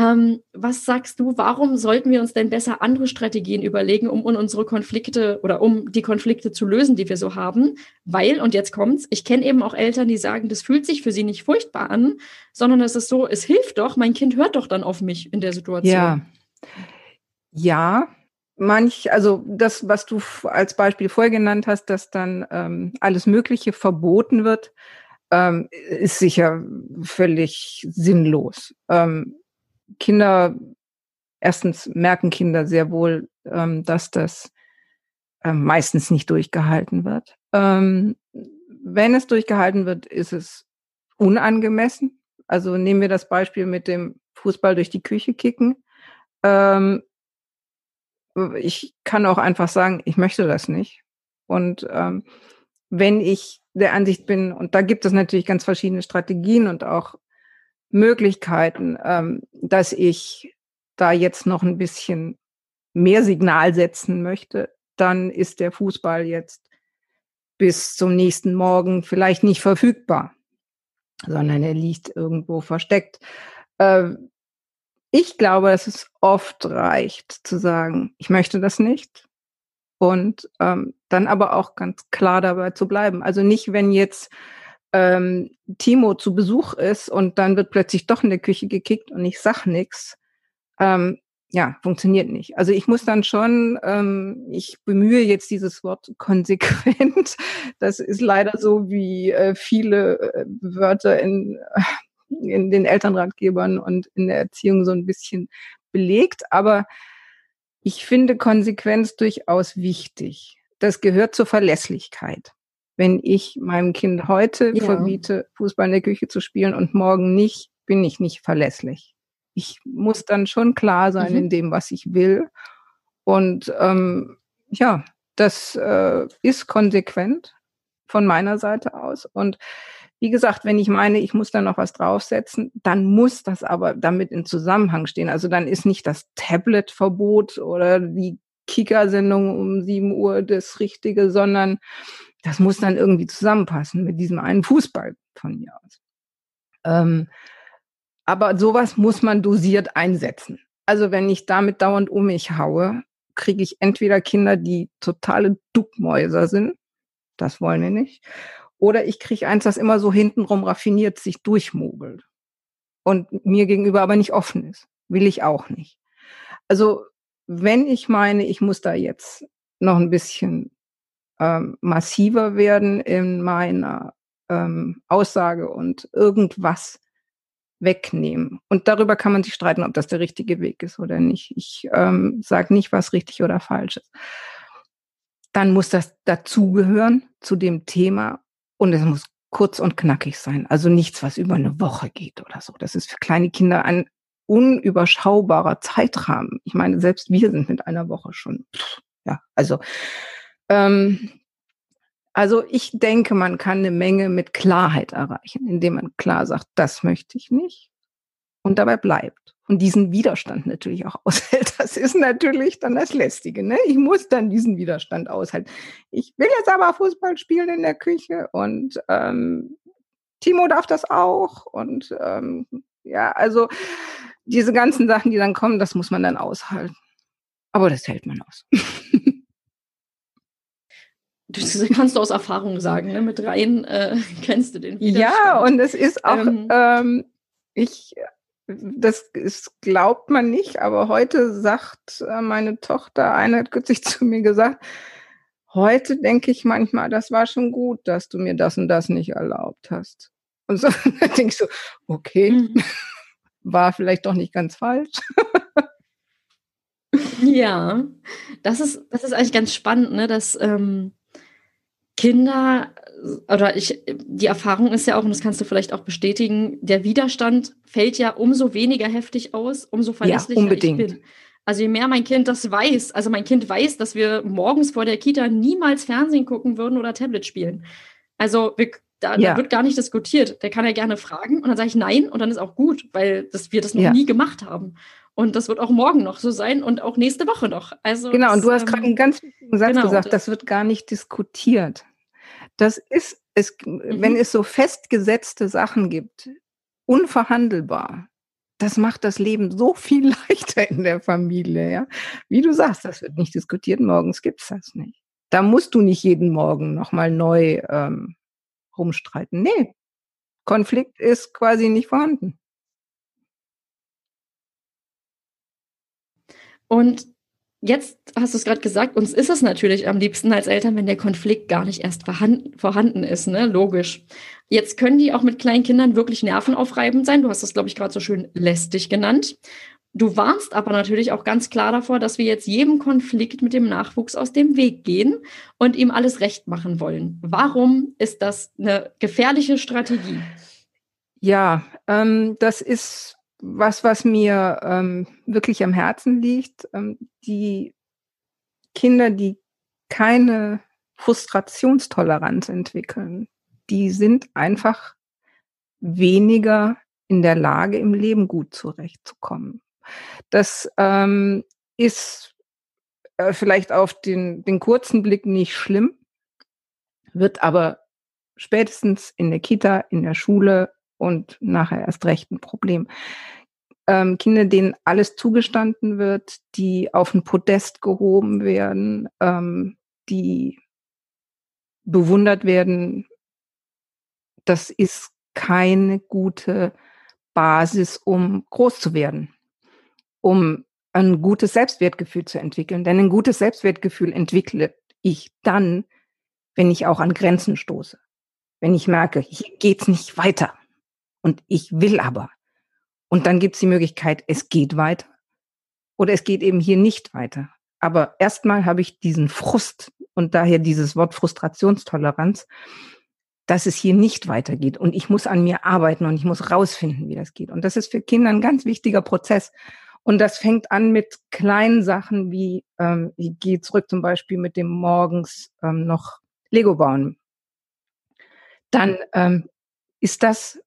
ähm, was sagst du, warum sollten wir uns denn besser andere Strategien überlegen, um unsere Konflikte oder um die Konflikte zu lösen, die wir so haben? Weil, und jetzt kommt's, ich kenne eben auch Eltern, die sagen, das fühlt sich für sie nicht furchtbar an, sondern es ist so, es hilft doch, mein Kind hört doch dann auf mich in der Situation. Ja. Ja, manch, also das, was du als Beispiel vorher genannt hast, dass dann ähm, alles Mögliche verboten wird, ähm, ist sicher völlig sinnlos. Ähm, Kinder, erstens merken Kinder sehr wohl, ähm, dass das ähm, meistens nicht durchgehalten wird. Ähm, wenn es durchgehalten wird, ist es unangemessen. Also nehmen wir das Beispiel mit dem Fußball durch die Küche kicken. Ähm, ich kann auch einfach sagen, ich möchte das nicht. Und ähm, wenn ich der Ansicht bin, und da gibt es natürlich ganz verschiedene Strategien und auch Möglichkeiten, ähm, dass ich da jetzt noch ein bisschen mehr Signal setzen möchte, dann ist der Fußball jetzt bis zum nächsten Morgen vielleicht nicht verfügbar, sondern er liegt irgendwo versteckt. Äh, ich glaube, dass es oft reicht zu sagen, ich möchte das nicht und ähm, dann aber auch ganz klar dabei zu bleiben. Also nicht, wenn jetzt ähm, Timo zu Besuch ist und dann wird plötzlich doch in der Küche gekickt und ich sag nix, ähm, ja, funktioniert nicht. Also ich muss dann schon, ähm, ich bemühe jetzt dieses Wort konsequent. Das ist leider so wie äh, viele äh, Wörter in, in den Elternratgebern und in der Erziehung so ein bisschen belegt. Aber ich finde Konsequenz durchaus wichtig. Das gehört zur Verlässlichkeit wenn ich meinem Kind heute ja. verbiete, Fußball in der Küche zu spielen und morgen nicht, bin ich nicht verlässlich. Ich muss dann schon klar sein mhm. in dem, was ich will. Und ähm, ja, das äh, ist konsequent von meiner Seite aus. Und wie gesagt, wenn ich meine, ich muss da noch was draufsetzen, dann muss das aber damit in Zusammenhang stehen. Also dann ist nicht das Tablet-Verbot oder die Kika-Sendung um 7 Uhr das Richtige, sondern das muss dann irgendwie zusammenpassen mit diesem einen Fußball von mir aus. Ähm, aber sowas muss man dosiert einsetzen. Also wenn ich damit dauernd um mich haue, kriege ich entweder Kinder, die totale Duckmäuser sind, das wollen wir nicht, oder ich kriege eins, das immer so hintenrum raffiniert sich durchmogelt und mir gegenüber aber nicht offen ist. Will ich auch nicht. Also wenn ich meine, ich muss da jetzt noch ein bisschen ähm, massiver werden in meiner ähm, Aussage und irgendwas wegnehmen. Und darüber kann man sich streiten, ob das der richtige Weg ist oder nicht. Ich ähm, sage nicht, was richtig oder falsch ist. Dann muss das dazugehören zu dem Thema und es muss kurz und knackig sein. Also nichts, was über eine Woche geht oder so. Das ist für kleine Kinder ein unüberschaubarer Zeitrahmen. Ich meine, selbst wir sind mit einer Woche schon, ja, also ähm, also ich denke, man kann eine Menge mit Klarheit erreichen, indem man klar sagt, das möchte ich nicht. und dabei bleibt und diesen Widerstand natürlich auch aushält. Das ist natürlich dann das Lästige. Ne? Ich muss dann diesen Widerstand aushalten. Ich will jetzt aber Fußball spielen in der Küche und ähm, Timo darf das auch und ähm, ja, also diese ganzen Sachen, die dann kommen, das muss man dann aushalten. Aber das hält man aus. Das kannst du aus Erfahrung sagen, ne? mit rein äh, kennst du den Widerstand. Ja, und es ist auch, ähm, ähm, ich, das ist, glaubt man nicht, aber heute sagt äh, meine Tochter, eine hat kürzlich zu mir gesagt, heute denke ich manchmal, das war schon gut, dass du mir das und das nicht erlaubt hast. Und so denke ich so, okay, mhm. war vielleicht doch nicht ganz falsch. ja, das ist, das ist eigentlich ganz spannend, ne, dass ähm, Kinder oder ich, die Erfahrung ist ja auch, und das kannst du vielleicht auch bestätigen, der Widerstand fällt ja umso weniger heftig aus, umso verlässlicher ja, unbedingt. ich bin. Also je mehr mein Kind das weiß, also mein Kind weiß, dass wir morgens vor der Kita niemals Fernsehen gucken würden oder Tablet spielen. Also wir, da, ja. da, wird gar nicht diskutiert. Der kann ja gerne fragen und dann sage ich nein und dann ist auch gut, weil das, wir das noch ja. nie gemacht haben. Und das wird auch morgen noch so sein und auch nächste Woche noch. Also genau, und du hast ähm, gerade einen ganz wichtigen Satz genau, gesagt, das, das wird gar nicht diskutiert. Das ist, es, mhm. wenn es so festgesetzte Sachen gibt, unverhandelbar, das macht das Leben so viel leichter in der Familie, ja. Wie du sagst, das wird nicht diskutiert, morgens gibt's das nicht. Da musst du nicht jeden Morgen nochmal neu ähm, rumstreiten. Nee, Konflikt ist quasi nicht vorhanden. Und jetzt hast du es gerade gesagt, uns ist es natürlich am liebsten als Eltern, wenn der Konflikt gar nicht erst vorhanden ist, ne? Logisch. Jetzt können die auch mit kleinen Kindern wirklich nervenaufreibend sein. Du hast das, glaube ich, gerade so schön lästig genannt. Du warnst aber natürlich auch ganz klar davor, dass wir jetzt jedem Konflikt mit dem Nachwuchs aus dem Weg gehen und ihm alles recht machen wollen. Warum ist das eine gefährliche Strategie? Ja, ähm, das ist was, was mir ähm, wirklich am Herzen liegt. Ähm, die Kinder, die keine Frustrationstoleranz entwickeln, die sind einfach weniger in der Lage, im Leben gut zurechtzukommen. Das ähm, ist äh, vielleicht auf den, den kurzen Blick nicht schlimm, wird aber spätestens in der Kita, in der Schule und nachher erst recht ein Problem. Ähm, Kinder, denen alles zugestanden wird, die auf ein Podest gehoben werden, ähm, die bewundert werden, das ist keine gute Basis, um groß zu werden, um ein gutes Selbstwertgefühl zu entwickeln. Denn ein gutes Selbstwertgefühl entwickle ich dann, wenn ich auch an Grenzen stoße. Wenn ich merke, hier geht's nicht weiter. Und ich will aber. Und dann gibt's die Möglichkeit, es geht weiter oder es geht eben hier nicht weiter. Aber erstmal habe ich diesen Frust und daher dieses Wort Frustrationstoleranz, dass es hier nicht weitergeht. Und ich muss an mir arbeiten und ich muss rausfinden, wie das geht. Und das ist für Kinder ein ganz wichtiger Prozess. Und das fängt an mit kleinen Sachen wie, ähm, ich gehe zurück zum Beispiel mit dem morgens ähm, noch Lego bauen. Dann ähm, ist das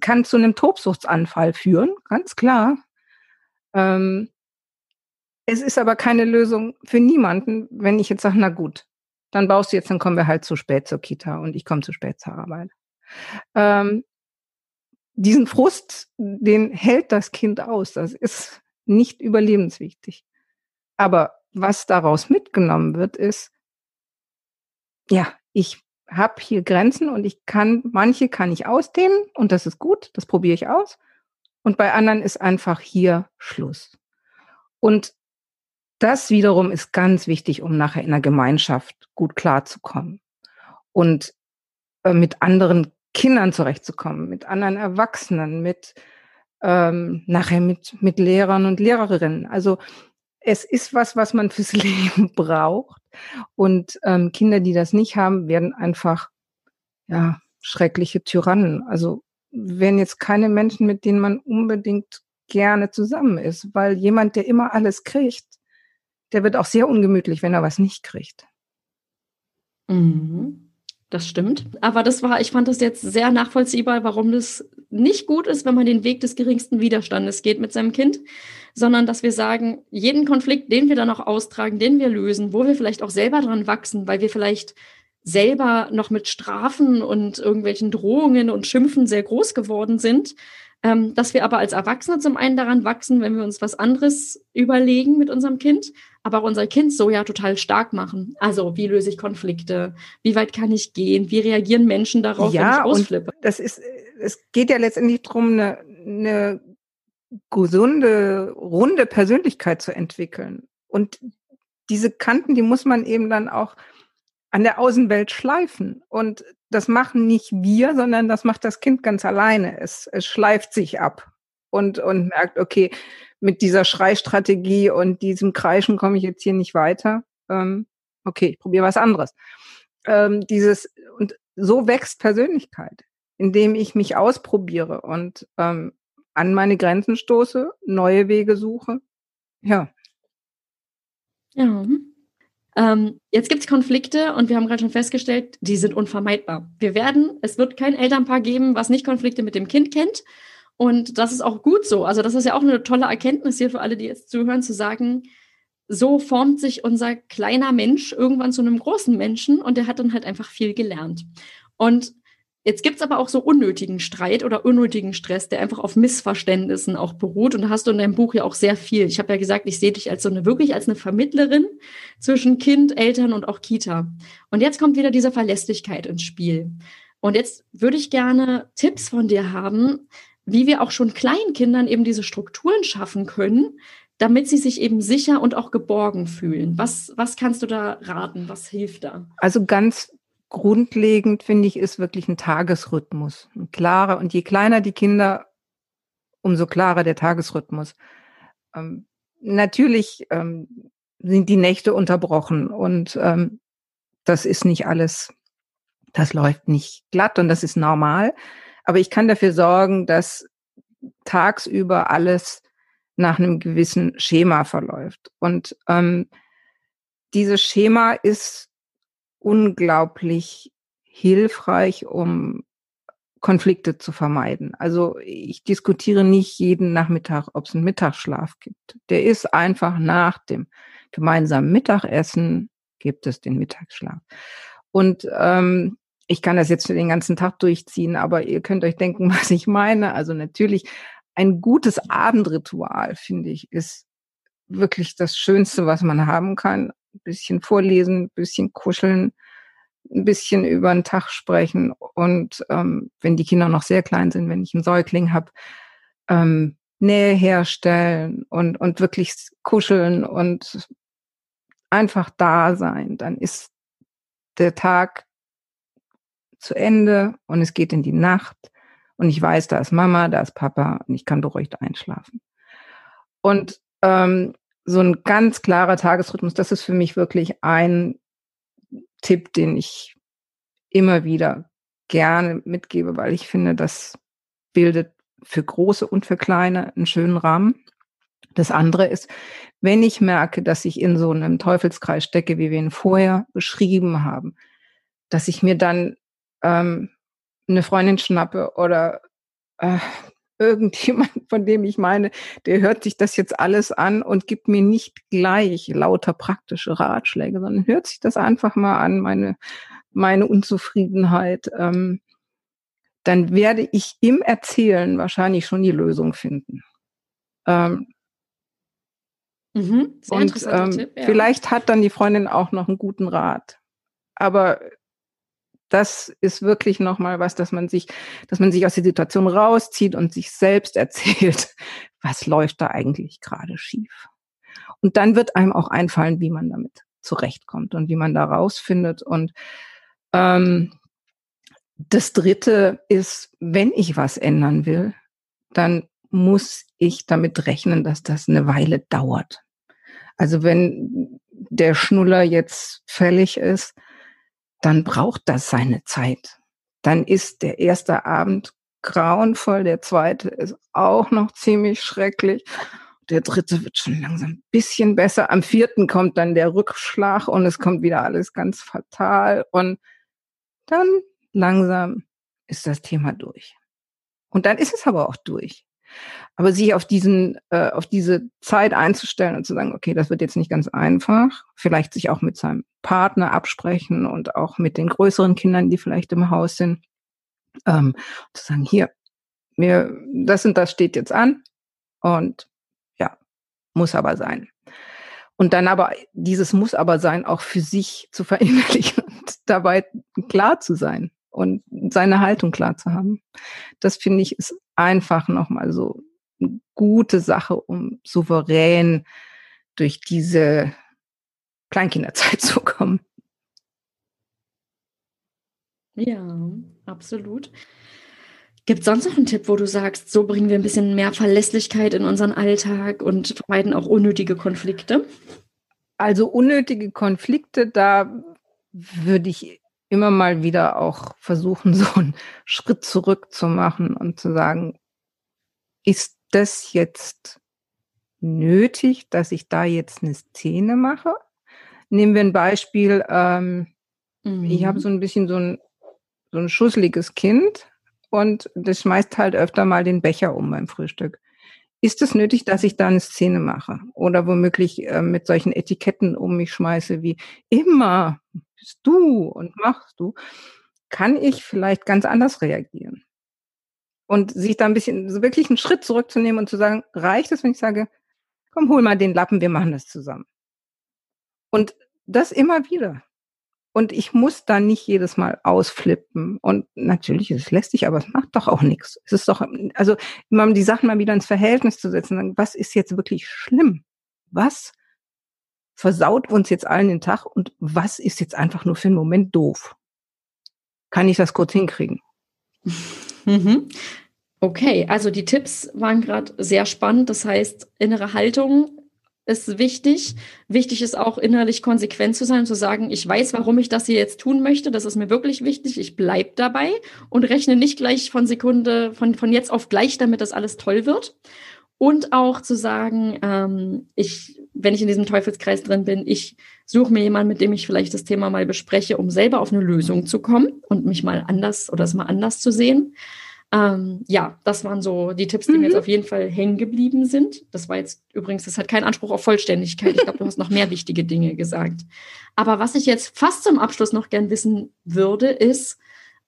kann zu einem Tobsuchtsanfall führen, ganz klar. Ähm, es ist aber keine Lösung für niemanden, wenn ich jetzt sage, na gut, dann baust du jetzt, dann kommen wir halt zu spät zur Kita und ich komme zu spät zur Arbeit. Ähm, diesen Frust, den hält das Kind aus. Das ist nicht überlebenswichtig. Aber was daraus mitgenommen wird, ist, ja, ich habe hier Grenzen und ich kann, manche kann ich ausdehnen und das ist gut, das probiere ich aus. Und bei anderen ist einfach hier Schluss. Und das wiederum ist ganz wichtig, um nachher in der Gemeinschaft gut klarzukommen und äh, mit anderen Kindern zurechtzukommen, mit anderen Erwachsenen, mit ähm, nachher mit, mit Lehrern und Lehrerinnen. Also es ist was, was man fürs Leben braucht. Und ähm, Kinder, die das nicht haben, werden einfach ja schreckliche Tyrannen. Also werden jetzt keine Menschen, mit denen man unbedingt gerne zusammen ist, weil jemand, der immer alles kriegt, der wird auch sehr ungemütlich, wenn er was nicht kriegt. Mhm. Das stimmt. Aber das war, ich fand das jetzt sehr nachvollziehbar, warum das nicht gut ist, wenn man den Weg des geringsten Widerstandes geht mit seinem Kind, sondern dass wir sagen, jeden Konflikt, den wir dann auch austragen, den wir lösen, wo wir vielleicht auch selber dran wachsen, weil wir vielleicht selber noch mit Strafen und irgendwelchen Drohungen und Schimpfen sehr groß geworden sind, ähm, dass wir aber als Erwachsene zum einen daran wachsen, wenn wir uns was anderes überlegen mit unserem Kind, aber auch unser Kind so ja total stark machen. Also wie löse ich Konflikte? Wie weit kann ich gehen? Wie reagieren Menschen darauf, ja, wenn ich ausflippe? Und das ist, es geht ja letztendlich darum, eine, eine gesunde, runde Persönlichkeit zu entwickeln. Und diese Kanten, die muss man eben dann auch an der Außenwelt schleifen. Und das machen nicht wir, sondern das macht das Kind ganz alleine. Es, es schleift sich ab und, und merkt, okay, mit dieser Schreistrategie und diesem Kreischen komme ich jetzt hier nicht weiter. Ähm, okay, ich probiere was anderes. Ähm, dieses, und so wächst Persönlichkeit, indem ich mich ausprobiere und ähm, an meine Grenzen stoße, neue Wege suche. Ja. Ja. Ähm, jetzt gibt es Konflikte und wir haben gerade schon festgestellt, die sind unvermeidbar. Wir werden, es wird kein Elternpaar geben, was nicht Konflikte mit dem Kind kennt. Und das ist auch gut so. Also das ist ja auch eine tolle Erkenntnis hier für alle, die jetzt zuhören, zu sagen, so formt sich unser kleiner Mensch irgendwann zu einem großen Menschen und der hat dann halt einfach viel gelernt. Und Jetzt gibt es aber auch so unnötigen Streit oder unnötigen Stress, der einfach auf Missverständnissen auch beruht. Und da hast du in deinem Buch ja auch sehr viel. Ich habe ja gesagt, ich sehe dich als so eine wirklich als eine Vermittlerin zwischen Kind, Eltern und auch Kita. Und jetzt kommt wieder diese Verlässlichkeit ins Spiel. Und jetzt würde ich gerne Tipps von dir haben, wie wir auch schon kleinen Kindern eben diese Strukturen schaffen können, damit sie sich eben sicher und auch geborgen fühlen. Was, was kannst du da raten? Was hilft da? Also ganz grundlegend, finde ich, ist wirklich ein Tagesrhythmus. Ein klarer, und je kleiner die Kinder, umso klarer der Tagesrhythmus. Ähm, natürlich ähm, sind die Nächte unterbrochen und ähm, das ist nicht alles, das läuft nicht glatt und das ist normal. Aber ich kann dafür sorgen, dass tagsüber alles nach einem gewissen Schema verläuft. Und ähm, dieses Schema ist unglaublich hilfreich, um Konflikte zu vermeiden. Also ich diskutiere nicht jeden Nachmittag, ob es einen Mittagsschlaf gibt. Der ist einfach nach dem gemeinsamen Mittagessen gibt es den Mittagsschlaf. Und ähm, ich kann das jetzt für den ganzen Tag durchziehen, aber ihr könnt euch denken, was ich meine. Also natürlich ein gutes Abendritual, finde ich, ist wirklich das Schönste, was man haben kann ein bisschen vorlesen, ein bisschen kuscheln, ein bisschen über den Tag sprechen und ähm, wenn die Kinder noch sehr klein sind, wenn ich einen Säugling habe, ähm, Nähe herstellen und, und wirklich kuscheln und einfach da sein, dann ist der Tag zu Ende und es geht in die Nacht und ich weiß, da ist Mama, da ist Papa und ich kann beruhigt einschlafen. Und ähm, so ein ganz klarer Tagesrhythmus, das ist für mich wirklich ein Tipp, den ich immer wieder gerne mitgebe, weil ich finde, das bildet für große und für kleine einen schönen Rahmen. Das andere ist, wenn ich merke, dass ich in so einem Teufelskreis stecke, wie wir ihn vorher beschrieben haben, dass ich mir dann ähm, eine Freundin schnappe oder äh, irgendjemand, von dem ich meine, der hört sich das jetzt alles an und gibt mir nicht gleich lauter praktische Ratschläge, sondern hört sich das einfach mal an, meine, meine Unzufriedenheit, ähm, dann werde ich im Erzählen wahrscheinlich schon die Lösung finden. Ähm, mhm, und ähm, Tipp, ja. vielleicht hat dann die Freundin auch noch einen guten Rat. Aber das ist wirklich nochmal was, dass man sich, dass man sich aus der Situation rauszieht und sich selbst erzählt, was läuft da eigentlich gerade schief. Und dann wird einem auch einfallen, wie man damit zurechtkommt und wie man da rausfindet. Und ähm, das Dritte ist, wenn ich was ändern will, dann muss ich damit rechnen, dass das eine Weile dauert. Also wenn der Schnuller jetzt fällig ist, dann braucht das seine Zeit. Dann ist der erste Abend grauenvoll, der zweite ist auch noch ziemlich schrecklich. Der dritte wird schon langsam ein bisschen besser. Am vierten kommt dann der Rückschlag und es kommt wieder alles ganz fatal. Und dann langsam ist das Thema durch. Und dann ist es aber auch durch. Aber sich auf diesen, äh, auf diese Zeit einzustellen und zu sagen, okay, das wird jetzt nicht ganz einfach, vielleicht sich auch mit seinem Partner absprechen und auch mit den größeren Kindern, die vielleicht im Haus sind, ähm, zu sagen, hier, mir, das und das steht jetzt an und ja, muss aber sein. Und dann aber dieses muss aber sein, auch für sich zu verinnerlichen und dabei klar zu sein und seine Haltung klar zu haben. Das finde ich ist einfach nochmal so eine gute Sache, um souverän durch diese Kleinkinderzeit zu kommen. Ja, absolut. Gibt es sonst noch einen Tipp, wo du sagst, so bringen wir ein bisschen mehr Verlässlichkeit in unseren Alltag und vermeiden auch unnötige Konflikte? Also unnötige Konflikte, da würde ich immer mal wieder auch versuchen, so einen Schritt zurück zu machen und zu sagen, ist das jetzt nötig, dass ich da jetzt eine Szene mache? Nehmen wir ein Beispiel. Ähm, mhm. Ich habe so ein bisschen so ein, so ein schusseliges Kind und das schmeißt halt öfter mal den Becher um beim Frühstück. Ist es nötig, dass ich da eine Szene mache oder womöglich äh, mit solchen Etiketten um mich schmeiße wie immer bist du und machst du, kann ich vielleicht ganz anders reagieren. Und sich da ein bisschen, so wirklich einen Schritt zurückzunehmen und zu sagen, reicht es, wenn ich sage, komm, hol mal den Lappen, wir machen das zusammen. Und das immer wieder. Und ich muss da nicht jedes Mal ausflippen. Und natürlich ist es lästig, aber es macht doch auch nichts. Es ist doch, also immer die Sachen mal wieder ins Verhältnis zu setzen. Was ist jetzt wirklich schlimm? Was versaut uns jetzt allen den Tag und was ist jetzt einfach nur für einen Moment doof? Kann ich das kurz hinkriegen? Mhm. Okay, also die Tipps waren gerade sehr spannend. Das heißt, innere Haltung ist wichtig. Wichtig ist auch innerlich konsequent zu sein, zu sagen, ich weiß, warum ich das hier jetzt tun möchte. Das ist mir wirklich wichtig. Ich bleib dabei und rechne nicht gleich von Sekunde, von, von jetzt auf gleich, damit das alles toll wird. Und auch zu sagen, ähm, ich, wenn ich in diesem Teufelskreis drin bin, ich suche mir jemanden, mit dem ich vielleicht das Thema mal bespreche, um selber auf eine Lösung zu kommen und mich mal anders oder es mal anders zu sehen. Ähm, ja, das waren so die Tipps, die mhm. mir jetzt auf jeden Fall hängen geblieben sind. Das war jetzt übrigens, das hat keinen Anspruch auf Vollständigkeit. Ich glaube, du hast noch mehr wichtige Dinge gesagt. Aber was ich jetzt fast zum Abschluss noch gern wissen würde, ist,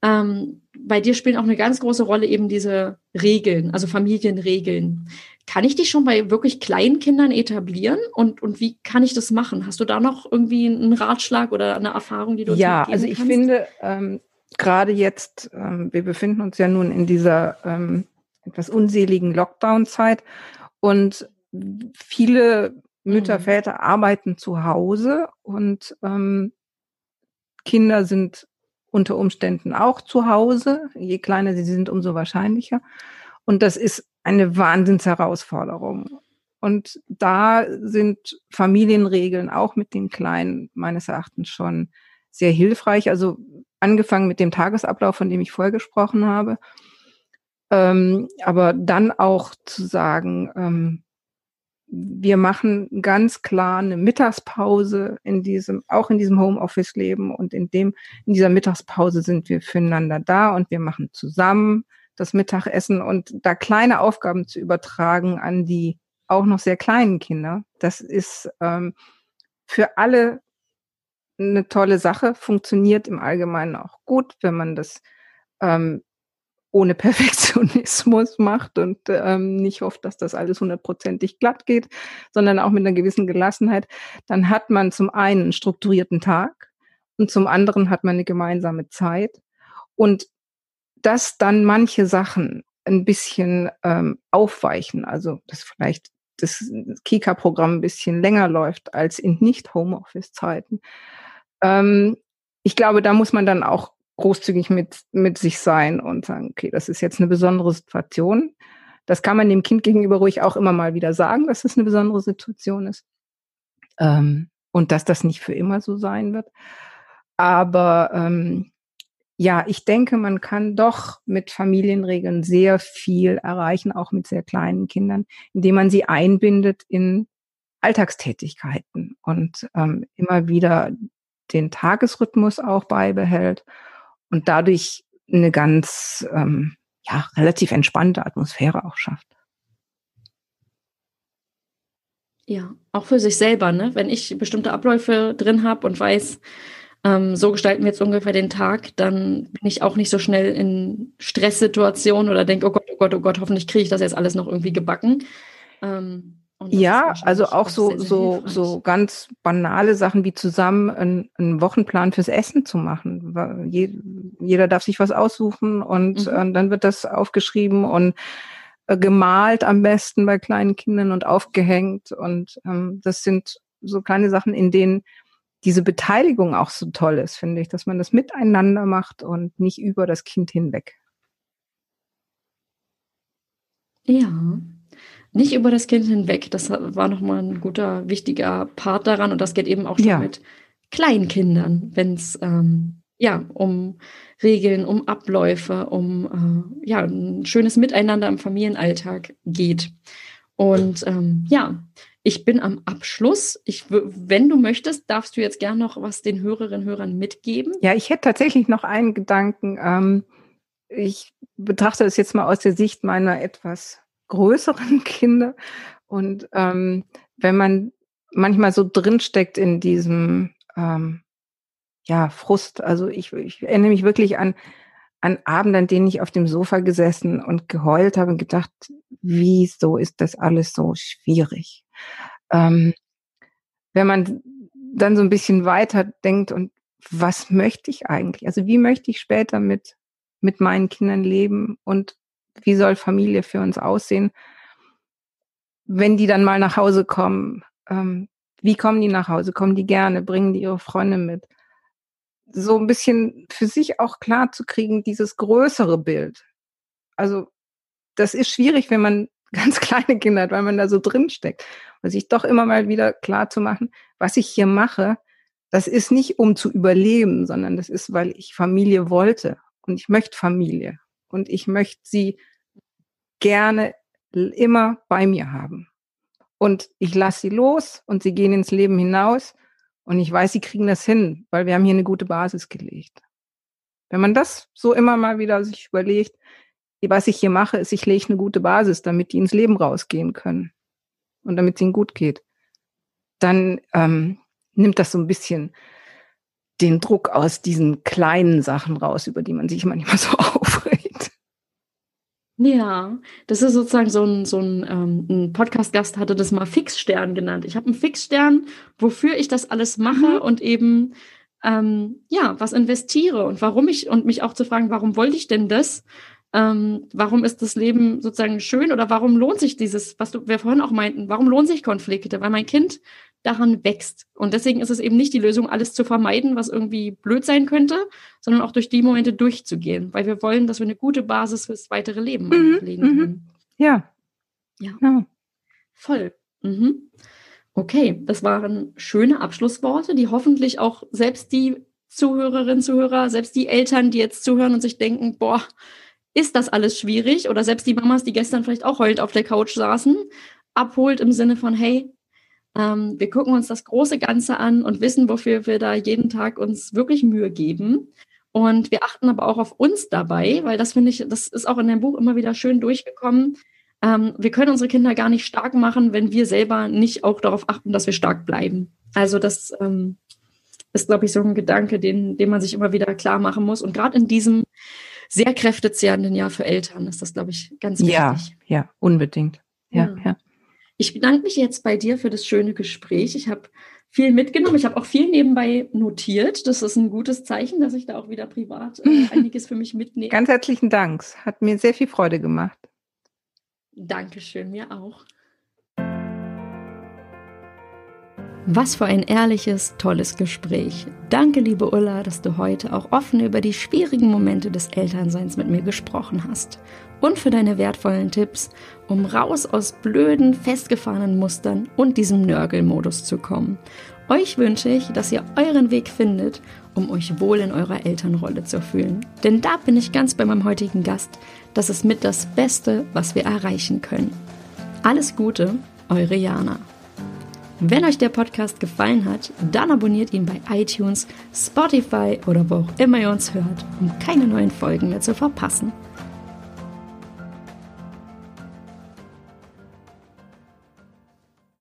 ähm, bei dir spielen auch eine ganz große Rolle eben diese Regeln, also Familienregeln. Kann ich die schon bei wirklich kleinen Kindern etablieren? Und, und wie kann ich das machen? Hast du da noch irgendwie einen Ratschlag oder eine Erfahrung, die du Ja, also ich kannst? finde, ähm, gerade jetzt, ähm, wir befinden uns ja nun in dieser ähm, etwas unseligen Lockdown-Zeit und viele Mütter, mhm. Väter arbeiten zu Hause und ähm, Kinder sind unter Umständen auch zu Hause. Je kleiner sie sind, umso wahrscheinlicher. Und das ist eine Wahnsinnsherausforderung. Und da sind Familienregeln auch mit den Kleinen meines Erachtens schon sehr hilfreich. Also angefangen mit dem Tagesablauf, von dem ich vorher gesprochen habe. Ähm, aber dann auch zu sagen, ähm, wir machen ganz klar eine Mittagspause in diesem, auch in diesem Homeoffice-Leben und in dem, in dieser Mittagspause sind wir füreinander da und wir machen zusammen das Mittagessen. Und da kleine Aufgaben zu übertragen an die auch noch sehr kleinen Kinder, das ist ähm, für alle eine tolle Sache, funktioniert im Allgemeinen auch gut, wenn man das ähm, ohne Perfektionismus macht und ähm, nicht hofft, dass das alles hundertprozentig glatt geht, sondern auch mit einer gewissen Gelassenheit, dann hat man zum einen einen strukturierten Tag und zum anderen hat man eine gemeinsame Zeit. Und dass dann manche Sachen ein bisschen ähm, aufweichen, also dass vielleicht das Kika-Programm ein bisschen länger läuft als in Nicht-Homeoffice-Zeiten. Ähm, ich glaube, da muss man dann auch großzügig mit, mit sich sein und sagen, okay, das ist jetzt eine besondere Situation. Das kann man dem Kind gegenüber ruhig auch immer mal wieder sagen, dass es eine besondere Situation ist. Ähm, und dass das nicht für immer so sein wird. Aber ähm, ja, ich denke, man kann doch mit Familienregeln sehr viel erreichen, auch mit sehr kleinen Kindern, indem man sie einbindet in Alltagstätigkeiten und ähm, immer wieder den Tagesrhythmus auch beibehält und dadurch eine ganz ähm, ja, relativ entspannte Atmosphäre auch schafft. Ja, auch für sich selber, ne? Wenn ich bestimmte Abläufe drin habe und weiß, ähm, so gestalten wir jetzt ungefähr den Tag, dann bin ich auch nicht so schnell in Stresssituationen oder denke, oh Gott, oh Gott, oh Gott, hoffentlich kriege ich das jetzt alles noch irgendwie gebacken. Ähm, ja, also auch so, so, so ganz banale Sachen wie zusammen einen, einen Wochenplan fürs Essen zu machen. jeder darf sich was aussuchen und, mhm. und dann wird das aufgeschrieben und äh, gemalt am besten bei kleinen Kindern und aufgehängt. Und ähm, das sind so kleine Sachen, in denen diese Beteiligung auch so toll ist, finde ich, dass man das miteinander macht und nicht über das Kind hinweg. Ja, nicht über das Kind hinweg. Das war nochmal ein guter, wichtiger Part daran. Und das geht eben auch schon ja. mit Kleinkindern, wenn es ähm, ja um Regeln, um Abläufe, um äh, ja ein schönes Miteinander im Familienalltag geht. Und ähm, ja, ich bin am Abschluss. Ich, wenn du möchtest, darfst du jetzt gern noch was den Hörerinnen und Hörern mitgeben. Ja, ich hätte tatsächlich noch einen Gedanken. Ähm, ich betrachte das jetzt mal aus der Sicht meiner etwas größeren Kinder. Und ähm, wenn man manchmal so drinsteckt in diesem ähm, ja, Frust, also ich, ich erinnere mich wirklich an, an Abend, an denen ich auf dem Sofa gesessen und geheult habe und gedacht, wieso ist das alles so schwierig? Ähm, wenn man dann so ein bisschen weiter denkt und was möchte ich eigentlich? Also wie möchte ich später mit, mit meinen Kindern leben und wie soll Familie für uns aussehen? Wenn die dann mal nach Hause kommen, ähm, wie kommen die nach Hause? Kommen die gerne? Bringen die ihre Freunde mit? So ein bisschen für sich auch klar zu kriegen, dieses größere Bild. Also das ist schwierig, wenn man ganz kleine Kinder hat, weil man da so drin steckt. Und sich doch immer mal wieder klar zu machen, was ich hier mache, das ist nicht um zu überleben, sondern das ist, weil ich Familie wollte und ich möchte Familie und ich möchte sie gerne immer bei mir haben. Und ich lasse sie los und sie gehen ins Leben hinaus und ich weiß, sie kriegen das hin, weil wir haben hier eine gute Basis gelegt. Wenn man das so immer mal wieder sich überlegt, was ich hier mache, ist, ich lege eine gute Basis, damit die ins Leben rausgehen können und damit es ihnen gut geht, dann ähm, nimmt das so ein bisschen den Druck aus diesen kleinen Sachen raus, über die man sich manchmal so aufregt. Ja, das ist sozusagen so ein, so ein, ähm, ein Podcast-Gast hatte das mal Fixstern genannt. Ich habe einen Fixstern, wofür ich das alles mache mhm. und eben ähm, ja, was investiere und warum ich und mich auch zu fragen, warum wollte ich denn das? ähm, warum ist das Leben sozusagen schön oder warum lohnt sich dieses, was du, wir vorhin auch meinten, warum lohnen sich Konflikte? Weil mein Kind daran wächst. Und deswegen ist es eben nicht die Lösung, alles zu vermeiden, was irgendwie blöd sein könnte, sondern auch durch die Momente durchzugehen, weil wir wollen, dass wir eine gute Basis fürs weitere Leben mhm, legen mhm. können. Ja. Ja. Genau. Voll. Mhm. Okay, das waren schöne Abschlussworte, die hoffentlich auch selbst die Zuhörerinnen, Zuhörer, selbst die Eltern, die jetzt zuhören und sich denken, boah, ist das alles schwierig oder selbst die Mamas, die gestern vielleicht auch heulend auf der Couch saßen, abholt im Sinne von, hey, ähm, wir gucken uns das große Ganze an und wissen, wofür wir da jeden Tag uns wirklich Mühe geben. Und wir achten aber auch auf uns dabei, weil das finde ich, das ist auch in dem Buch immer wieder schön durchgekommen. Ähm, wir können unsere Kinder gar nicht stark machen, wenn wir selber nicht auch darauf achten, dass wir stark bleiben. Also das ähm, ist, glaube ich, so ein Gedanke, den, den man sich immer wieder klar machen muss. Und gerade in diesem sehr kräftezehrenden Jahr für Eltern ist das, glaube ich, ganz wichtig. Ja, ja, unbedingt. Ja, ja. ja. Ich bedanke mich jetzt bei dir für das schöne Gespräch. Ich habe viel mitgenommen. Ich habe auch viel nebenbei notiert. Das ist ein gutes Zeichen, dass ich da auch wieder privat äh, einiges für mich mitnehme. Ganz herzlichen Dank. Hat mir sehr viel Freude gemacht. Dankeschön, mir auch. Was für ein ehrliches, tolles Gespräch. Danke, liebe Ulla, dass du heute auch offen über die schwierigen Momente des Elternseins mit mir gesprochen hast. Und für deine wertvollen Tipps, um raus aus blöden, festgefahrenen Mustern und diesem Nörgelmodus zu kommen. Euch wünsche ich, dass ihr euren Weg findet, um euch wohl in eurer Elternrolle zu fühlen. Denn da bin ich ganz bei meinem heutigen Gast. Das ist mit das Beste, was wir erreichen können. Alles Gute, eure Jana. Wenn euch der Podcast gefallen hat, dann abonniert ihn bei iTunes, Spotify oder wo auch immer ihr uns hört, um keine neuen Folgen mehr zu verpassen.